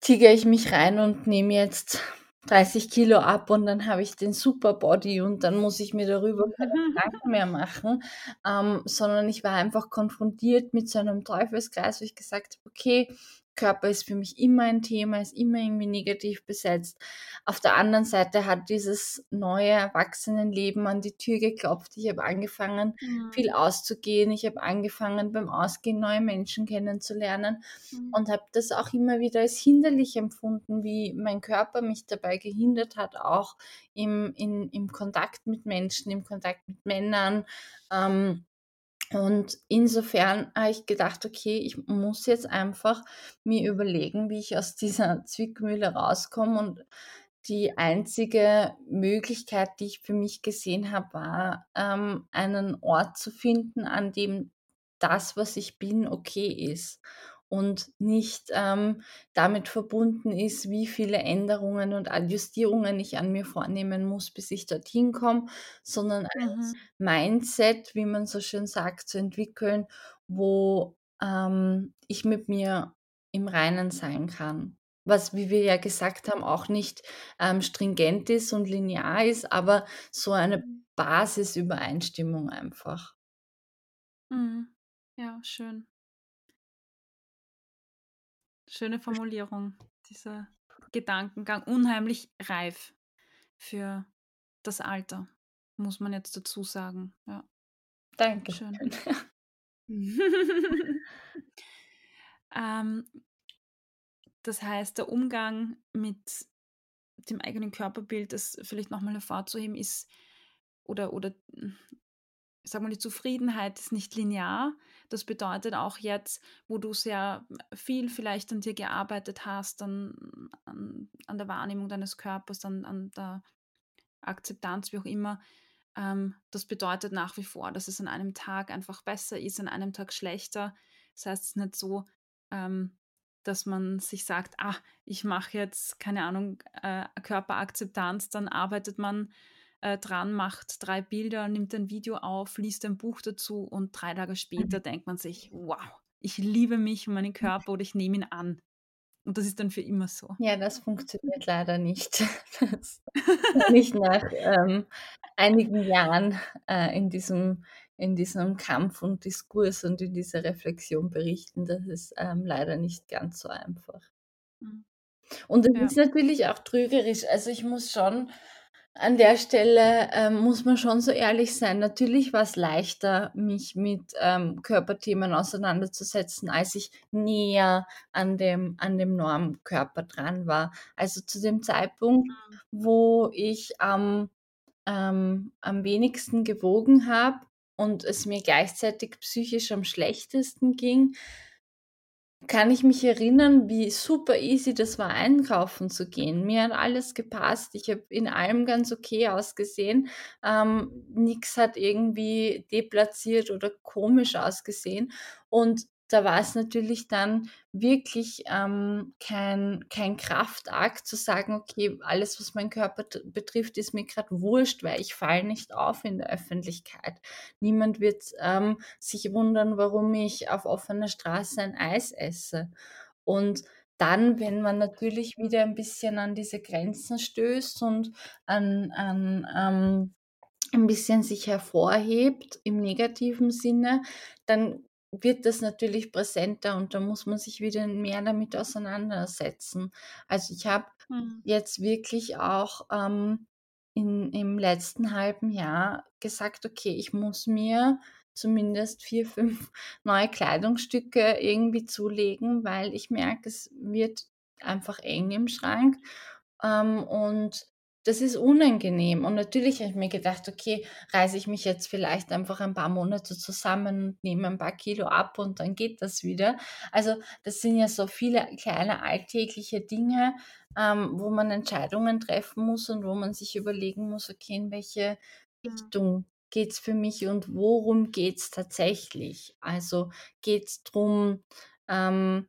tigere ich mich rein und nehme jetzt 30 Kilo ab und dann habe ich den Super Body und dann muss ich mir darüber keine Gedanken mehr machen.“ Ähm, sondern ich war einfach konfrontiert mit so einem Teufelskreis, wo ich gesagt habe: „Okay, Körper ist für mich immer ein Thema, ist immer irgendwie negativ besetzt.“ Auf der anderen Seite hat dieses neue Erwachsenenleben an die Tür geklopft. Ich habe angefangen, viel Mhm. auszugehen. Ich habe angefangen, beim Ausgehen neue Menschen kennenzulernen Mhm. und habe das auch immer wieder als hinderlich empfunden, wie mein Körper mich dabei gehindert hat, auch im in im Kontakt mit Menschen, im Kontakt mit Männern. Ähm, und insofern habe ich gedacht: „Okay, ich muss jetzt einfach mir überlegen, wie ich aus dieser Zwickmühle rauskomme.“ Und die einzige Möglichkeit, die ich für mich gesehen habe, war, ähm, einen Ort zu finden, an dem das, was ich bin, okay ist und nicht, ähm, damit verbunden ist, wie viele Änderungen und Adjustierungen ich an mir vornehmen muss, bis ich dorthin komme, sondern eins Mhm. Mindset, wie man so schön sagt, zu entwickeln, wo, ähm, ich mit mir im Reinen sein kann. Was, wie wir ja gesagt haben, auch nicht, ähm, stringent ist und linear ist, aber so eine Mhm. Basisübereinstimmung einfach. Mhm. Ja, schön. Schöne Formulierung, dieser Gedankengang, unheimlich reif für das Alter, muss man jetzt dazu sagen, ja. Schön. Dankeschön. Ähm das heißt, der Umgang mit dem eigenen Körperbild, das vielleicht noch mal hervorzuheben ist oder oder, hm, sagen wir, die Zufriedenheit ist nicht linear. Das bedeutet auch jetzt, wo du sehr viel vielleicht an dir gearbeitet hast, an an an der Wahrnehmung deines Körpers, an an der Akzeptanz, wie auch immer, ähm, das bedeutet nach wie vor, dass es an einem Tag einfach besser ist, an einem Tag schlechter. Das heißt, es ist nicht so, ähm, dass man sich sagt: „Ah, ich mache jetzt, keine Ahnung, äh, Körperakzeptanz“, dann arbeitet man, äh, dran, macht 3 Bilder, nimmt ein Video auf, liest ein Buch dazu und 3 Tage Mhm. später denkt man sich: „Wow, ich liebe mich und meinen Körper oder ich nehme ihn an.“ Und das ist dann für immer so. Ja, das funktioniert leider nicht. Das ich nach, ähm, einigen Jahren, äh, in diesem in diesem Kampf und Diskurs und in dieser Reflexion berichten. Das ist, ähm, leider nicht ganz so einfach. Mhm. Und es Ja. ist natürlich auch trügerisch. Also, ich muss schon an der Stelle, ähm, muss man schon so ehrlich sein. Natürlich war's leichter, mich mit, ähm, Körperthemen auseinanderzusetzen, als ich näher an dem an dem Normkörper dran war. Also, zu dem Zeitpunkt, Mhm. wo ich am ähm, am wenigsten gewogen habe und es mir gleichzeitig psychisch am schlechtesten ging kann ich mich erinnern, wie super easy das war, einkaufen zu gehen. Mir hat alles gepasst. Ich habe in allem ganz okay ausgesehen. Ähm, nix hat irgendwie deplatziert oder komisch ausgesehen. Und da war es natürlich dann wirklich ähm, kein, kein Kraftakt zu sagen, okay, alles, was mein Körper betrifft, ist mir gerade wurscht, weil ich falle nicht auf in der Öffentlichkeit. Niemand wird ähm, sich wundern, warum ich auf offener Straße ein Eis esse. Und dann, wenn man natürlich wieder ein bisschen an diese Grenzen stößt und an, an ähm, ein bisschen sich hervorhebt im negativen Sinne, dann wird das natürlich präsenter und da muss man sich wieder mehr damit auseinandersetzen. Also, ich habe Mhm. jetzt wirklich auch, ähm, in im letzten halben Jahr gesagt: „Okay, ich muss mir zumindest 4, 5 neue Kleidungsstücke irgendwie zulegen, weil ich merke, es wird einfach eng im Schrank.“ Ähm, und das ist unangenehm. Und natürlich habe ich mir gedacht: „Okay, reiße ich mich jetzt vielleicht einfach ein paar Monate zusammen und nehme ein paar Kilo ab und dann geht das wieder.“ Also, das sind ja so viele kleine alltägliche Dinge, ähm, wo man Entscheidungen treffen muss und wo man sich überlegen muss: „Okay, in welche Mhm. Richtung geht's für mich und worum geht's tatsächlich?“ Also, geht's drum, ähm,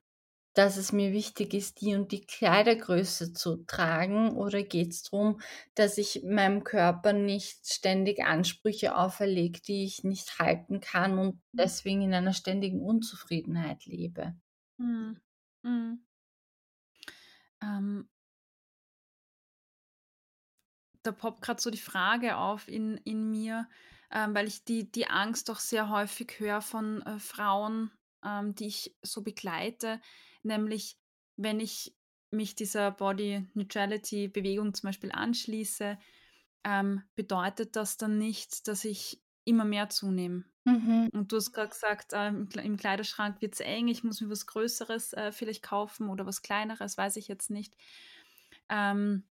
dass es mir wichtig ist, die und die Kleidergröße zu tragen oder geht's drum, dass ich meinem Körper nicht ständig Ansprüche auferlege, die ich nicht halten kann und Mhm. deswegen in einer ständigen Unzufriedenheit lebe? Mhm. Mhm. Ähm da poppt grad so die Frage auf in in mir, ähm, weil ich die die Angst doch sehr häufig höre von, äh, Frauen, ähm, die ich so begleite, nämlich wenn ich mich dieser Body Neutrality Bewegung zum Beispiel anschließe, ähm, bedeutet das dann nicht, dass ich immer mehr zunehme. Mhm. Und du hast grad gesagt, ähm, im Klei im Kleiderschrank wird's eng, ich muss mir was Größeres, äh, vielleicht kaufen oder was Kleineres, weiß ich jetzt nicht. Ähm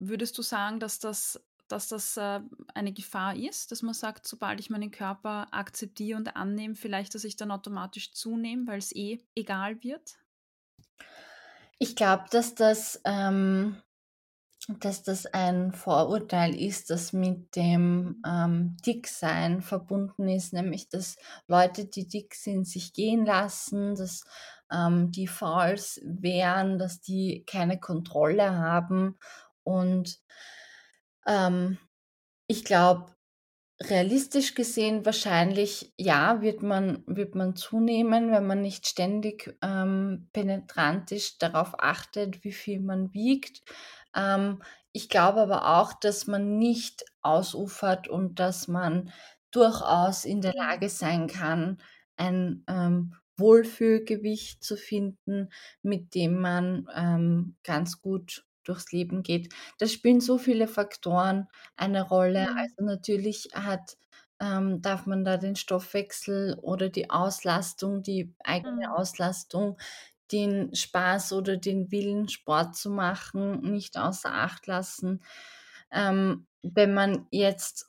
Würdest du sagen, dass das dass das, äh, eine Gefahr ist, dass man sagt, sobald ich meinen Körper akzeptiere und annehme, vielleicht, dass ich dann automatisch zunehme, weil's eh egal wird? Ich glaube, dass das ähm, dass das ein Vorurteil ist, das mit dem, ähm, Dicksein verbunden ist, nämlich dass Leute, die dick sind, sich gehen lassen, dass, ähm, die Fauls wären, dass die keine Kontrolle haben. Und ähm, ich glaube, realistisch gesehen wahrscheinlich, ja, wird man wird man zunehmen, wenn man nicht ständig, ähm, penetrantisch darauf achtet, wie viel man wiegt. Ähm, ich glaube aber auch, dass man nicht ausufert und dass man durchaus in der. Lage sein kann, ein, ähm, Wohlfühlgewicht zu finden, mit dem man, ähm, ganz gut durchs Leben geht. Da spielen so viele Faktoren eine Rolle. Mhm. Also, natürlich hat ähm, darf man da den Stoffwechsel oder die Auslastung, die eigene Mhm. Auslastung, den Spaß oder den Willen, Sport zu machen, nicht außer Acht lassen. Ähm, wenn man jetzt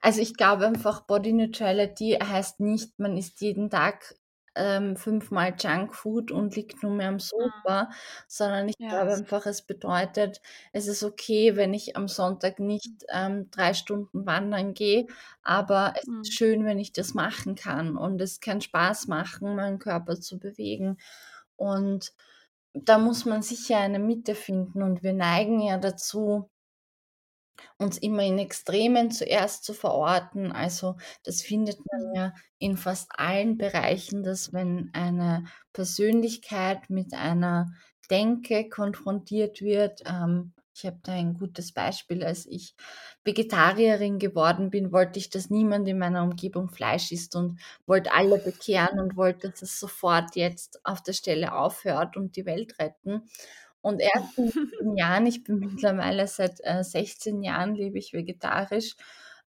also, ich glaube einfach, Body Neutrality heißt nicht, man isst jeden Tag, ähm, fünfmal Junkfood und liegt nur mehr am Mhm. Sofa, sondern ich Ja. glaube einfach, es bedeutet, es ist okay, wenn ich am Sonntag nicht, Mhm. ähm, 3 Stunden wandern gehe, aber es ist Mhm. schön, wenn ich das machen kann und es kann Spaß machen, meinen Körper zu bewegen. Und da muss man sicher eine Mitte finden und wir neigen ja dazu uns immer in Extremen zuerst zu verorten. Also, das findet man Mhm. ja in fast allen Bereichen, dass wenn eine Persönlichkeit mit einer Denke konfrontiert wird ähm, ich habe da ein gutes Beispiel. Als ich Vegetarierin geworden bin, wollte ich, dass niemand in meiner Umgebung Fleisch isst und wollte alle bekehren und wollte, dass es sofort jetzt auf der Stelle aufhört und die Welt retten. Und erst in den Jahren ich bin mittlerweile seit, äh, 16 Jahren lebe ich vegetarisch,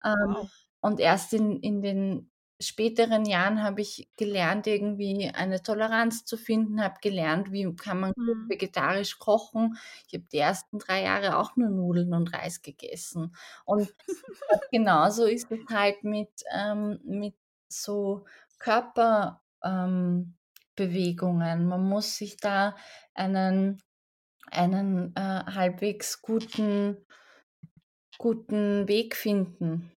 ähm, Wow. und erst in in den späteren Jahren habe ich gelernt, irgendwie eine Toleranz zu finden, habe gelernt, wie kann man Mhm. vegetarisch kochen. Ich habe die ersten 3 Jahre auch nur Nudeln und Reis gegessen. Und genauso ist es halt mit ähm, mit so Körper ähm. Man muss sich da einen einen, äh, halbwegs guten guten Weg finden.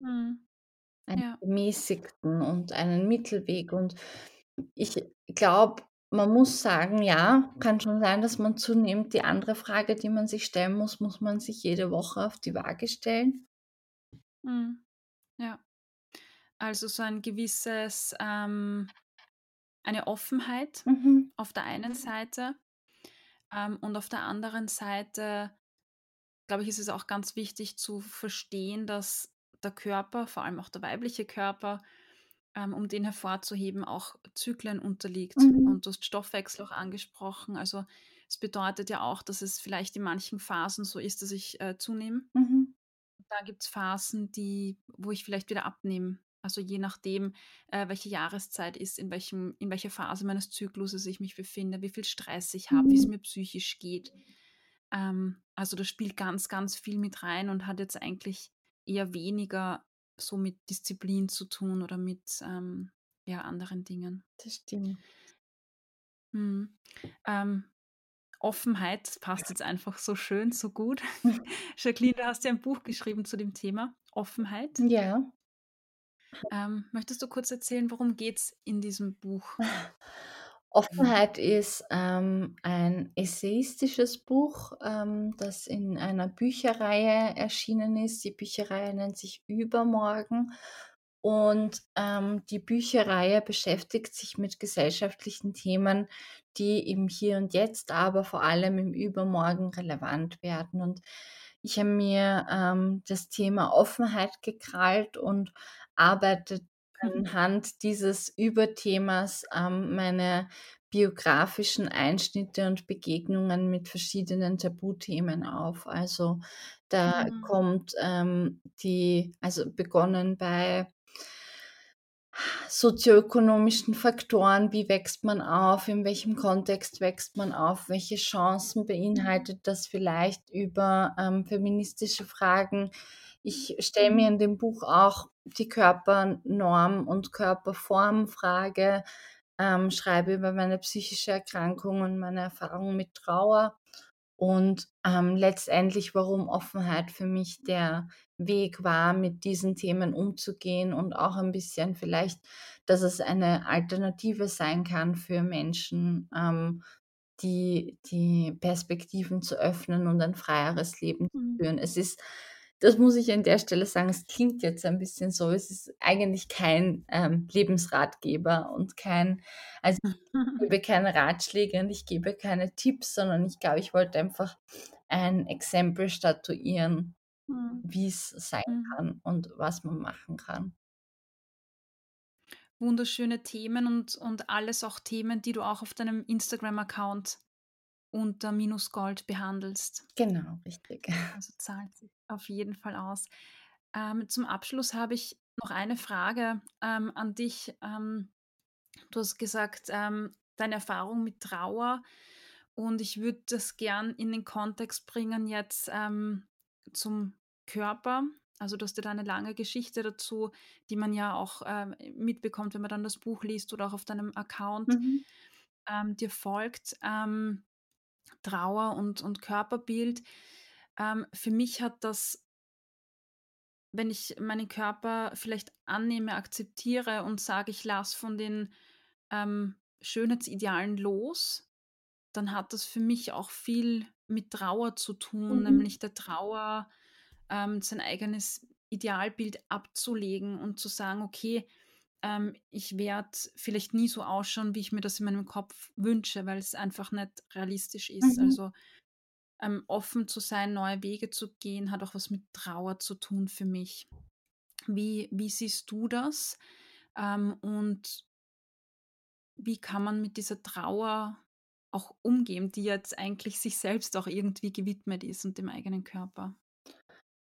Mhm. Einen Ja. gemäßigten und einen Mittelweg. Und ich glaube, man muss sagen, ja, kann schon sein, dass man zunehmend die andere Frage, die man sich stellen muss: Muss man sich jede Woche auf die Waage stellen? Mhm. Ja. Also, so ein gewisses ähm, eine Offenheit Mhm. auf der einen Seite. Ähm, und auf der anderen Seite, glaube ich, ist es auch ganz wichtig zu verstehen, dass der Körper, vor allem auch der weibliche Körper, ähm, um den hervorzuheben, auch Zyklen unterliegt. Mhm. Und du hast Stoffwechsel auch angesprochen. Also, es bedeutet ja auch, dass es vielleicht in manchen Phasen so ist, dass ich, äh, zunehme. Mhm. Da gibt's Phasen, die wo ich vielleicht wieder abnehme. Also, je nachdem, äh, welche Jahreszeit ist, in welchem in welcher Phase meines Zykluses ich mich befinde, wie viel Stress ich habe, wie's Mhm. mir psychisch geht. Ähm, also, das spielt ganz, ganz viel mit rein und hat jetzt eigentlich eher weniger so mit Disziplin zu tun oder mit, ähm, ja, anderen Dingen. Das stimmt. Mhm. Ähm, Offenheit passt jetzt einfach so schön, so gut. Jacqueline, du hast ja ein Buch geschrieben zu dem Thema Offenheit. Ja. Ähm, möchtest du kurz erzählen, worum geht's in diesem Buch? Offenheit ist, ähm, ein essayistisches Buch, ähm, das in einer Bücherreihe erschienen ist. Die Bücherreihe nennt sich „Übermorgen“ und, ähm, die Bücherreihe beschäftigt sich mit gesellschaftlichen Themen, die im Hier und Jetzt, aber vor allem im Übermorgen relevant werden. Und ich habe mir, ähm, das Thema Offenheit gekrallt und arbeite anhand dieses Überthemas, ähm, meine biografischen Einschnitte und Begegnungen mit verschiedenen Tabuthemen auf. Also, da Mhm. kommt, ähm, die also, begonnen bei sozioökonomischen Faktoren, wie wächst man auf, in welchem Kontext wächst man auf, welche Chancen beinhaltet das vielleicht über, ähm, feministische Fragen. Ich stelle mir in dem Buch auch die Körpernorm und Körperformfrage, ähm, schreibe über meine psychische Erkrankung und meine Erfahrung mit Trauer und, ähm, letztendlich, warum Offenheit für mich der Weg war, mit diesen Themen umzugehen und auch ein bisschen vielleicht, dass es eine Alternative sein kann für Menschen, ähm, die die Perspektiven zu öffnen und ein freieres Leben Mhm. führen. Es ist das muss ich an der Stelle sagen, es klingt jetzt ein bisschen so, es ist eigentlich kein, ähm, Lebensratgeber und kein also, ich gebe keine Ratschläge und ich gebe keine Tipps, sondern ich glaube, ich wollte einfach ein Exempel statuieren, Mhm. wie's sein Mhm. kann und was man machen kann. Wunderschöne Themen und und alles auch Themen, die du auch auf deinem Instagram-Account unter -gold behandelst. Genau, richtig. Also, zahlt sich auf jeden Fall aus. Ähm, zum Abschluss habe ich noch eine Frage, ähm, an dich. Ähm, du hast gesagt, ähm, deine Erfahrung mit Trauer und ich würde das gern in den Kontext bringen jetzt, ähm, zum Körper. Also, du hast ja da 'ne lange Geschichte dazu, die man ja auch, ähm, mitbekommt, wenn man dann das Buch liest oder auch auf deinem Account, Mhm. dir folgt. Ähm, Trauer und und Körperbild. Ähm, für mich hat das wenn ich meinen Körper vielleicht annehme, akzeptiere und sage, ich lasse von den, ähm, Schönheitsidealen los, dann hat das für mich auch viel mit Trauer zu tun, Mhm. nämlich der Trauer, ähm, sein eigenes Idealbild abzulegen und zu sagen: „Okay, ähm, ich werde vielleicht nie so ausschauen, wie ich mir das in meinem Kopf wünsche“, weil es einfach nicht realistisch ist. Mhm. Also, ähm, offen zu sein, neue Wege zu gehen, hat auch was mit Trauer zu tun für mich. Wie wie siehst du das? Ähm, und wie kann man mit dieser Trauer auch umgehen, die jetzt eigentlich sich selbst auch irgendwie gewidmet ist und dem eigenen Körper?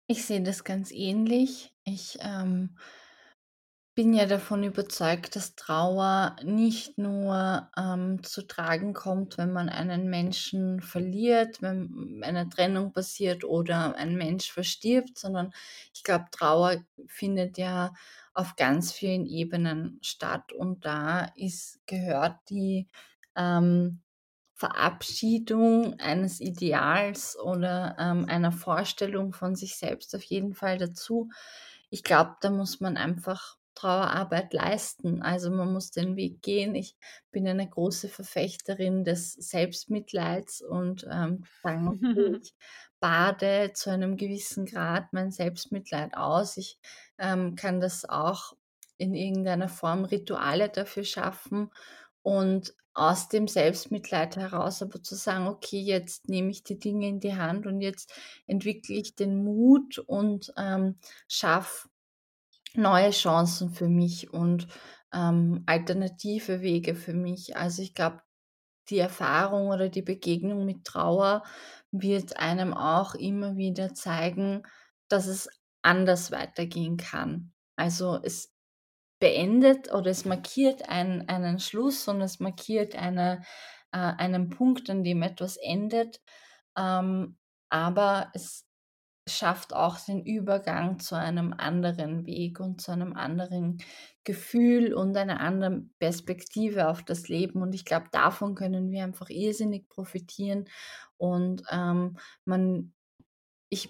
Ich sehe das ganz ähnlich. Ich, ähm bin ja davon überzeugt, dass Trauer nicht nur, ähm, zu tragen kommt, wenn man einen Menschen verliert, wenn eine Trennung passiert oder ein Mensch verstirbt, sondern ich glaube, Trauer findet ja auf ganz vielen Ebenen statt und da ist gehört die, ähm, Verabschiedung eines Ideals oder, ähm, einer Vorstellung von sich selbst auf jeden Fall dazu. Ich glaube, da muss man einfach Trauerarbeit leisten. Also, man muss den Weg gehen. Ich bin eine große Verfechterin des Selbstmitleids und, ähm, sagen: „Okay, ich bade zu einem gewissen Grad mein Selbstmitleid aus.“ Ich, ähm, kann das auch in irgendeiner Form Rituale dafür schaffen und aus dem Selbstmitleid heraus aber zu sagen: „Okay, jetzt nehme ich die Dinge in die Hand und jetzt entwickle ich den Mut und, ähm, schaffe neue Chancen für mich und, ähm, alternative Wege für mich.“ Also, ich glaube, die Erfahrung oder die Begegnung mit Trauer wird einem auch immer wieder zeigen, dass es anders weitergehen kann. Also, es beendet oder es markiert ein einen Schluss und es markiert eine äh, einen Punkt, an dem etwas endet, ähm, aber es schafft auch den Übergang zu einem anderen Weg und zu einem anderen Gefühl und einer anderen Perspektive auf das Leben. Und ich glaube, davon können wir einfach irrsinnig profitieren. Und, ähm, man ich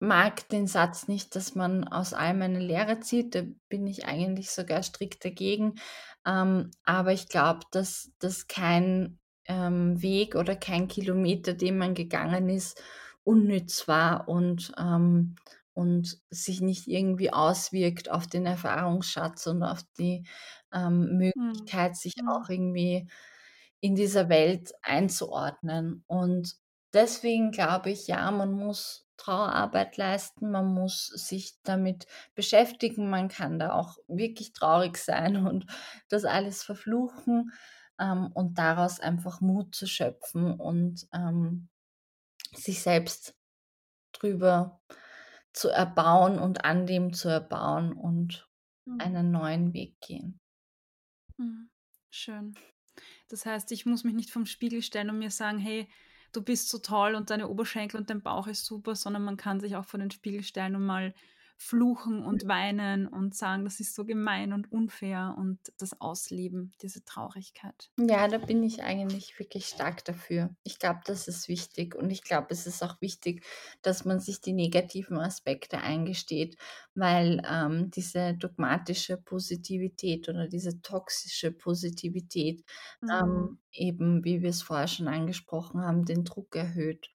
mag den Satz nicht, dass man aus allem eine Lehre zieht, da bin ich eigentlich sogar strikt dagegen. Ähm, aber ich glaube, dass dass kein, ähm, Weg oder kein Kilometer, den man gegangen ist, unnütz war und, ähm und sich nicht irgendwie auswirkt auf den Erfahrungsschatz und auf die, ähm, Mhm. Möglichkeit, sich Mhm. auch irgendwie in dieser Welt einzuordnen. Und deswegen glaube ich, ja, man muss Trauerarbeit leisten, man muss sich damit beschäftigen. Man kann da auch wirklich traurig sein und das alles verfluchen, ähm, und daraus einfach Mut zu schöpfen und, ähm, sich selbst drüber zu erbauen und an dem zu erbauen und Mhm. einen neuen Weg gehen. Mhm. Schön. Das heißt, ich muss mich nicht vorm Spiegel stellen und mir sagen: „Hey, du bist so toll und deine Oberschenkel und dein Bauch ist super“, sondern man kann sich auch vor den Spiegel stellen und mal fluchen und weinen und sagen: „Das ist so gemein und unfair“ und das ausleben, diese Traurigkeit. Ja, da bin ich eigentlich wirklich stark dafür. Ich glaube, das ist wichtig und ich glaube, es ist auch wichtig, dass man sich die negativen Aspekte eingesteht, weil, ähm, diese dogmatische Positivität oder diese toxische Positivität, Mhm. ähm, eben, wie wir es vorher schon angesprochen haben, den Druck erhöht.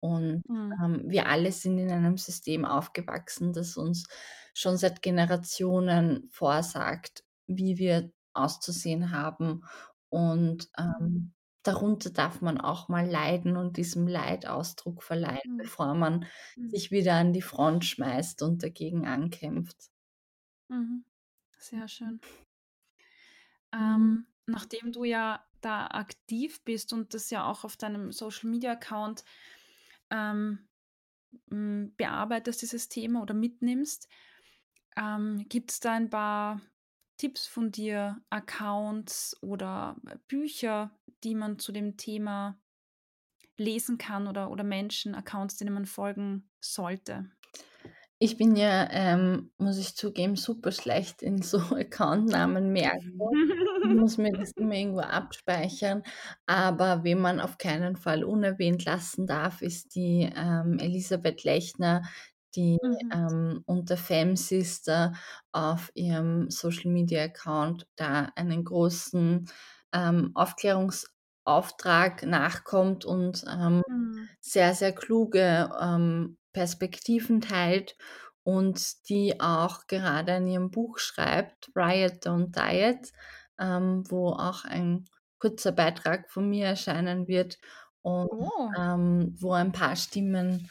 Und, Mhm. ähm, wir alle sind in einem System aufgewachsen, das uns schon seit Generationen vorsagt, wie wir auszusehen haben und, Mhm. ähm, darunter darf man auch mal leiden und diesem Leid Ausdruck verleihen, Mhm. bevor man Mhm. sich wieder an die Front schmeißt und dagegen ankämpft. Mhm. Sehr schön. Mhm. Ähm, nachdem du ja da aktiv bist und das ja auch auf deinem Social-Media-Account, ähm, hm, bearbeitest, dieses Thema oder mitnimmst, ähm, gibt's da ein paar Tipps von dir, Accounts oder, äh, Bücher, die man zu dem Thema lesen kann oder oder Menschen, Accounts, denen man folgen sollte? Ich bin ja, ähm, muss ich zugeben, super schlecht in so Accountnamen merken. Ich muss mir das immer irgendwo abspeichern, aber wen man auf keinen Fall unerwähnt lassen darf, ist die, ähm, Elisabeth Lechner, die, Mhm. ähm, unter Femsister auf ihrem Social-Media-Account da einen großen, ähm, Aufklärungsauftrag nachkommt und, ähm, Mhm. sehr, sehr kluge, ähm, Perspektiven teilt und die auch gerade an ihrem Buch schreibt, „Riot Don't Diet“, ähm, wo auch ein kurzer Beitrag von mir erscheinen wird und, Oh. ähm, wo ein paar Stimmen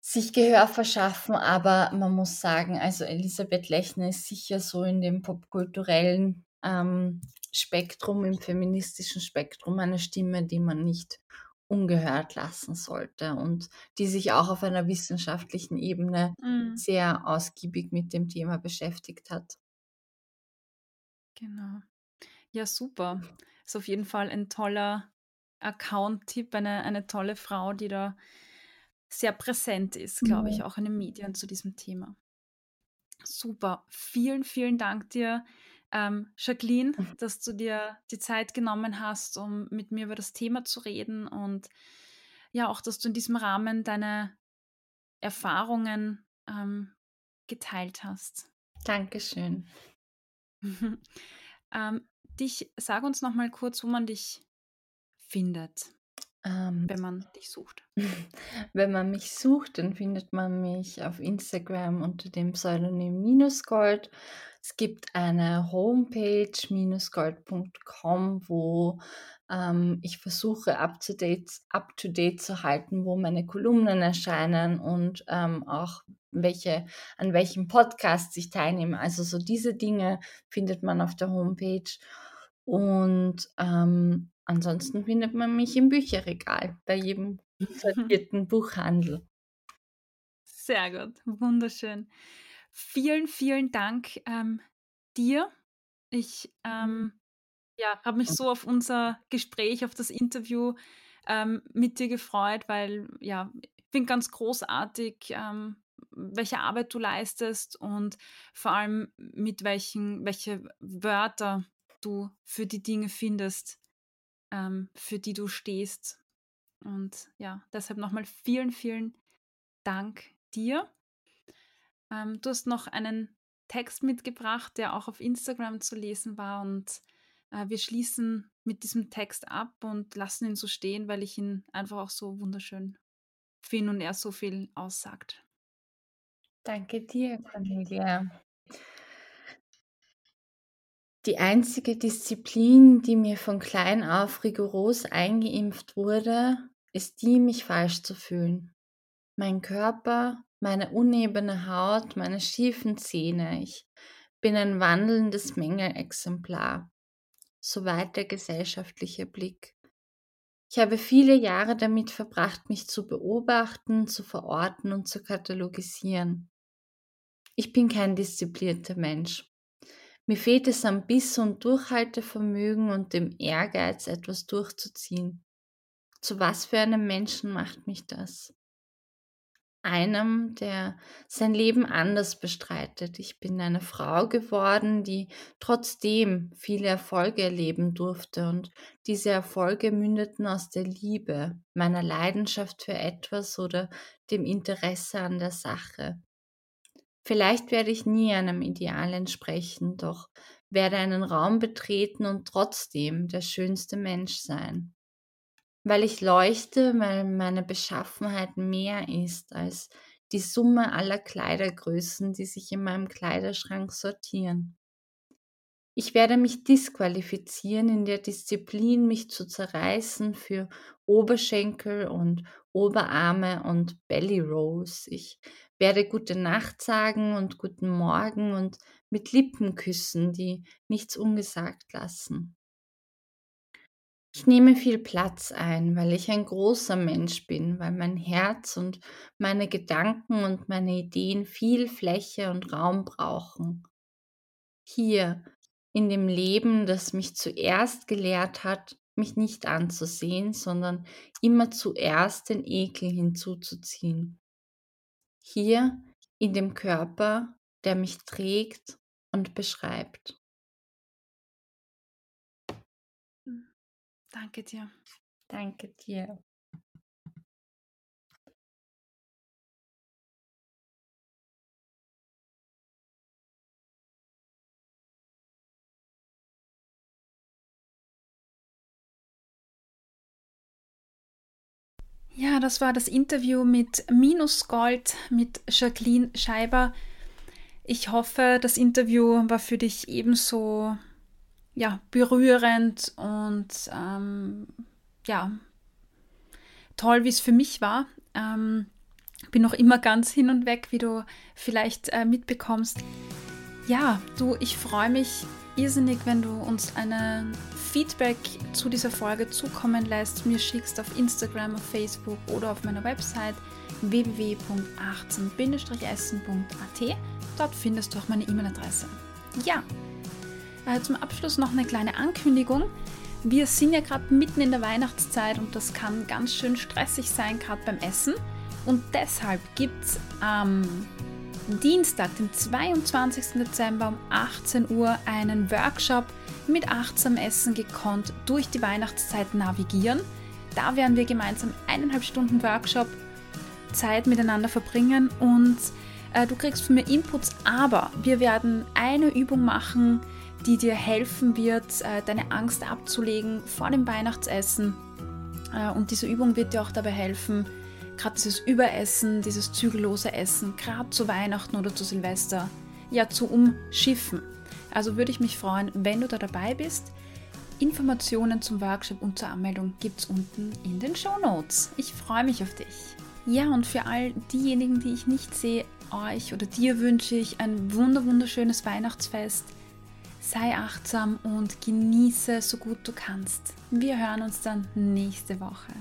sich Gehör verschaffen, aber man muss sagen, also Elisabeth Lechner ist sicher so in dem popkulturellen, ähm, Spektrum, im feministischen Spektrum eine Stimme, die man nicht ungehört lassen sollte und die sich auch auf einer wissenschaftlichen Ebene Mhm. sehr ausgiebig mit dem Thema beschäftigt hat. Genau. Ja, super. Ist auf jeden Fall ein toller Account-Tipp, eine, eine tolle Frau, die da sehr präsent ist, glaube ich, Mhm. auch in den Medien zu diesem Thema. Super. Vielen, vielen Dank dir, ähm, Jacqueline, dass du dir die Zeit genommen hast, um mit mir über das Thema zu reden und ja, auch, dass du in diesem Rahmen deine Erfahrungen ähm, geteilt hast. Dankeschön. ähm, dich, sag uns noch mal kurz, wo man dich findet, Ähm, wenn man dich sucht. wenn man mich sucht, dann findet man mich auf Instagram unter dem Pseudonym Minusgold. Es gibt eine Homepage minusgold.com, wo ähm, ich versuche up to, date, up to date zu halten, wo meine Kolumnen erscheinen und ähm, auch welche, an welchen Podcasts ich teilnehme. Also so diese Dinge findet man auf der Homepage. Und ähm, ansonsten findet man mich im Bücherregal bei jedem sortierten Buchhandel. Sehr gut, wunderschön. Vielen, vielen Dank ähm, dir. Ich ähm, ja, habe mich so auf unser Gespräch, auf das Interview ähm, mit dir gefreut, weil ja, ich finde ganz großartig, ähm, welche Arbeit du leistest und vor allem mit welchen, welche Wörter du für die Dinge findest, ähm, für die du stehst. Und ja, deshalb nochmal vielen, vielen Dank dir. Ähm, du hast noch einen Text mitgebracht, der auch auf Instagram zu lesen war und äh, wir schließen mit diesem Text ab und lassen ihn so stehen, weil ich ihn einfach auch so wunderschön finde und er so viel aussagt. Danke dir, Cornelia. Die einzige Disziplin, die mir von klein auf rigoros eingeimpft wurde, ist die, mich falsch zu fühlen. Mein Körper, meine unebene Haut, meine schiefen Zähne. Ich bin ein wandelndes Mängelexemplar. Soweit der gesellschaftliche Blick. Ich habe viele Jahre damit verbracht, mich zu beobachten, zu verorten und zu katalogisieren. Ich bin kein disziplinierter Mensch. Mir fehlt es am Biss und Durchhaltevermögen und dem Ehrgeiz, etwas durchzuziehen. Zu was für einem Menschen macht mich das? Einem, der sein Leben anders bestreitet. Ich bin eine Frau geworden, die trotzdem viele Erfolge erleben durfte und diese Erfolge mündeten aus der Liebe, meiner Leidenschaft für etwas oder dem Interesse an der Sache. Vielleicht werde ich nie einem Ideal entsprechen, doch werde einen Raum betreten und trotzdem der schönste Mensch sein. Weil ich leuchte, weil meine Beschaffenheit mehr ist als die Summe aller Kleidergrößen, die sich in meinem Kleiderschrank sortieren. Ich werde mich disqualifizieren in der Disziplin, mich zu zerreißen für Oberschenkel und Oberarme und Belly Rolls. Ich werde gute Nacht sagen und guten Morgen und mit Lippen küssen, die nichts ungesagt lassen. Ich nehme viel Platz ein, weil ich ein großer Mensch bin, weil mein Herz und meine Gedanken und meine Ideen viel Fläche und Raum brauchen. Hier, in dem Leben, das mich zuerst gelehrt hat, mich nicht anzusehen, sondern immer zuerst den Ekel hinzuzuziehen. Hier, in dem Körper, der mich trägt und beschreibt. Danke dir. Danke dir. Ja, das war das Interview mit Minusgold mit Jacqueline Scheiber. Ich hoffe, das Interview war für dich ebenso ja, berührend und ähm, ja, toll, wie es für mich war. Ähm, bin noch immer ganz hin und weg, wie du vielleicht äh, mitbekommst. Ja, du, ich freue mich irrsinnig, wenn du uns ein Feedback zu dieser Folge zukommen lässt, mir schickst auf Instagram, auf Facebook oder auf meiner Website www.18-essen.at. Dort findest du auch meine E-Mail-Adresse. Ja, Äh, zum Abschluss noch eine kleine Ankündigung. Wir sind ja gerade mitten in der Weihnachtszeit und das kann ganz schön stressig sein, gerade beim Essen. Und deshalb gibt es am Dienstag, den 22. Dezember um 18 Uhr einen Workshop mit achtsam Essen gekonnt durch die Weihnachtszeit navigieren. Da werden wir gemeinsam eineinhalb Stunden Workshop Zeit miteinander verbringen und äh, du kriegst von mir Inputs, aber wir werden eine Übung machen, die dir helfen wird, äh, deine Angst abzulegen vor dem Weihnachtsessen. Äh, und diese Übung wird dir auch dabei helfen, gerade dieses Überessen, dieses zügellose Essen, gerade zu Weihnachten oder zu Silvester, ja zu umschiffen. Also würde ich mich freuen, wenn du da dabei bist. Informationen zum Workshop und zur Anmeldung gibt es unten in den Show Notes. Ich freue mich auf dich. Ja, und für all diejenigen, die ich nicht sehe, euch oder dir wünsche ich ein wunder wunderschönes Weihnachtsfest. Sei achtsam und genieße so gut du kannst. Wir hören uns dann nächste Woche.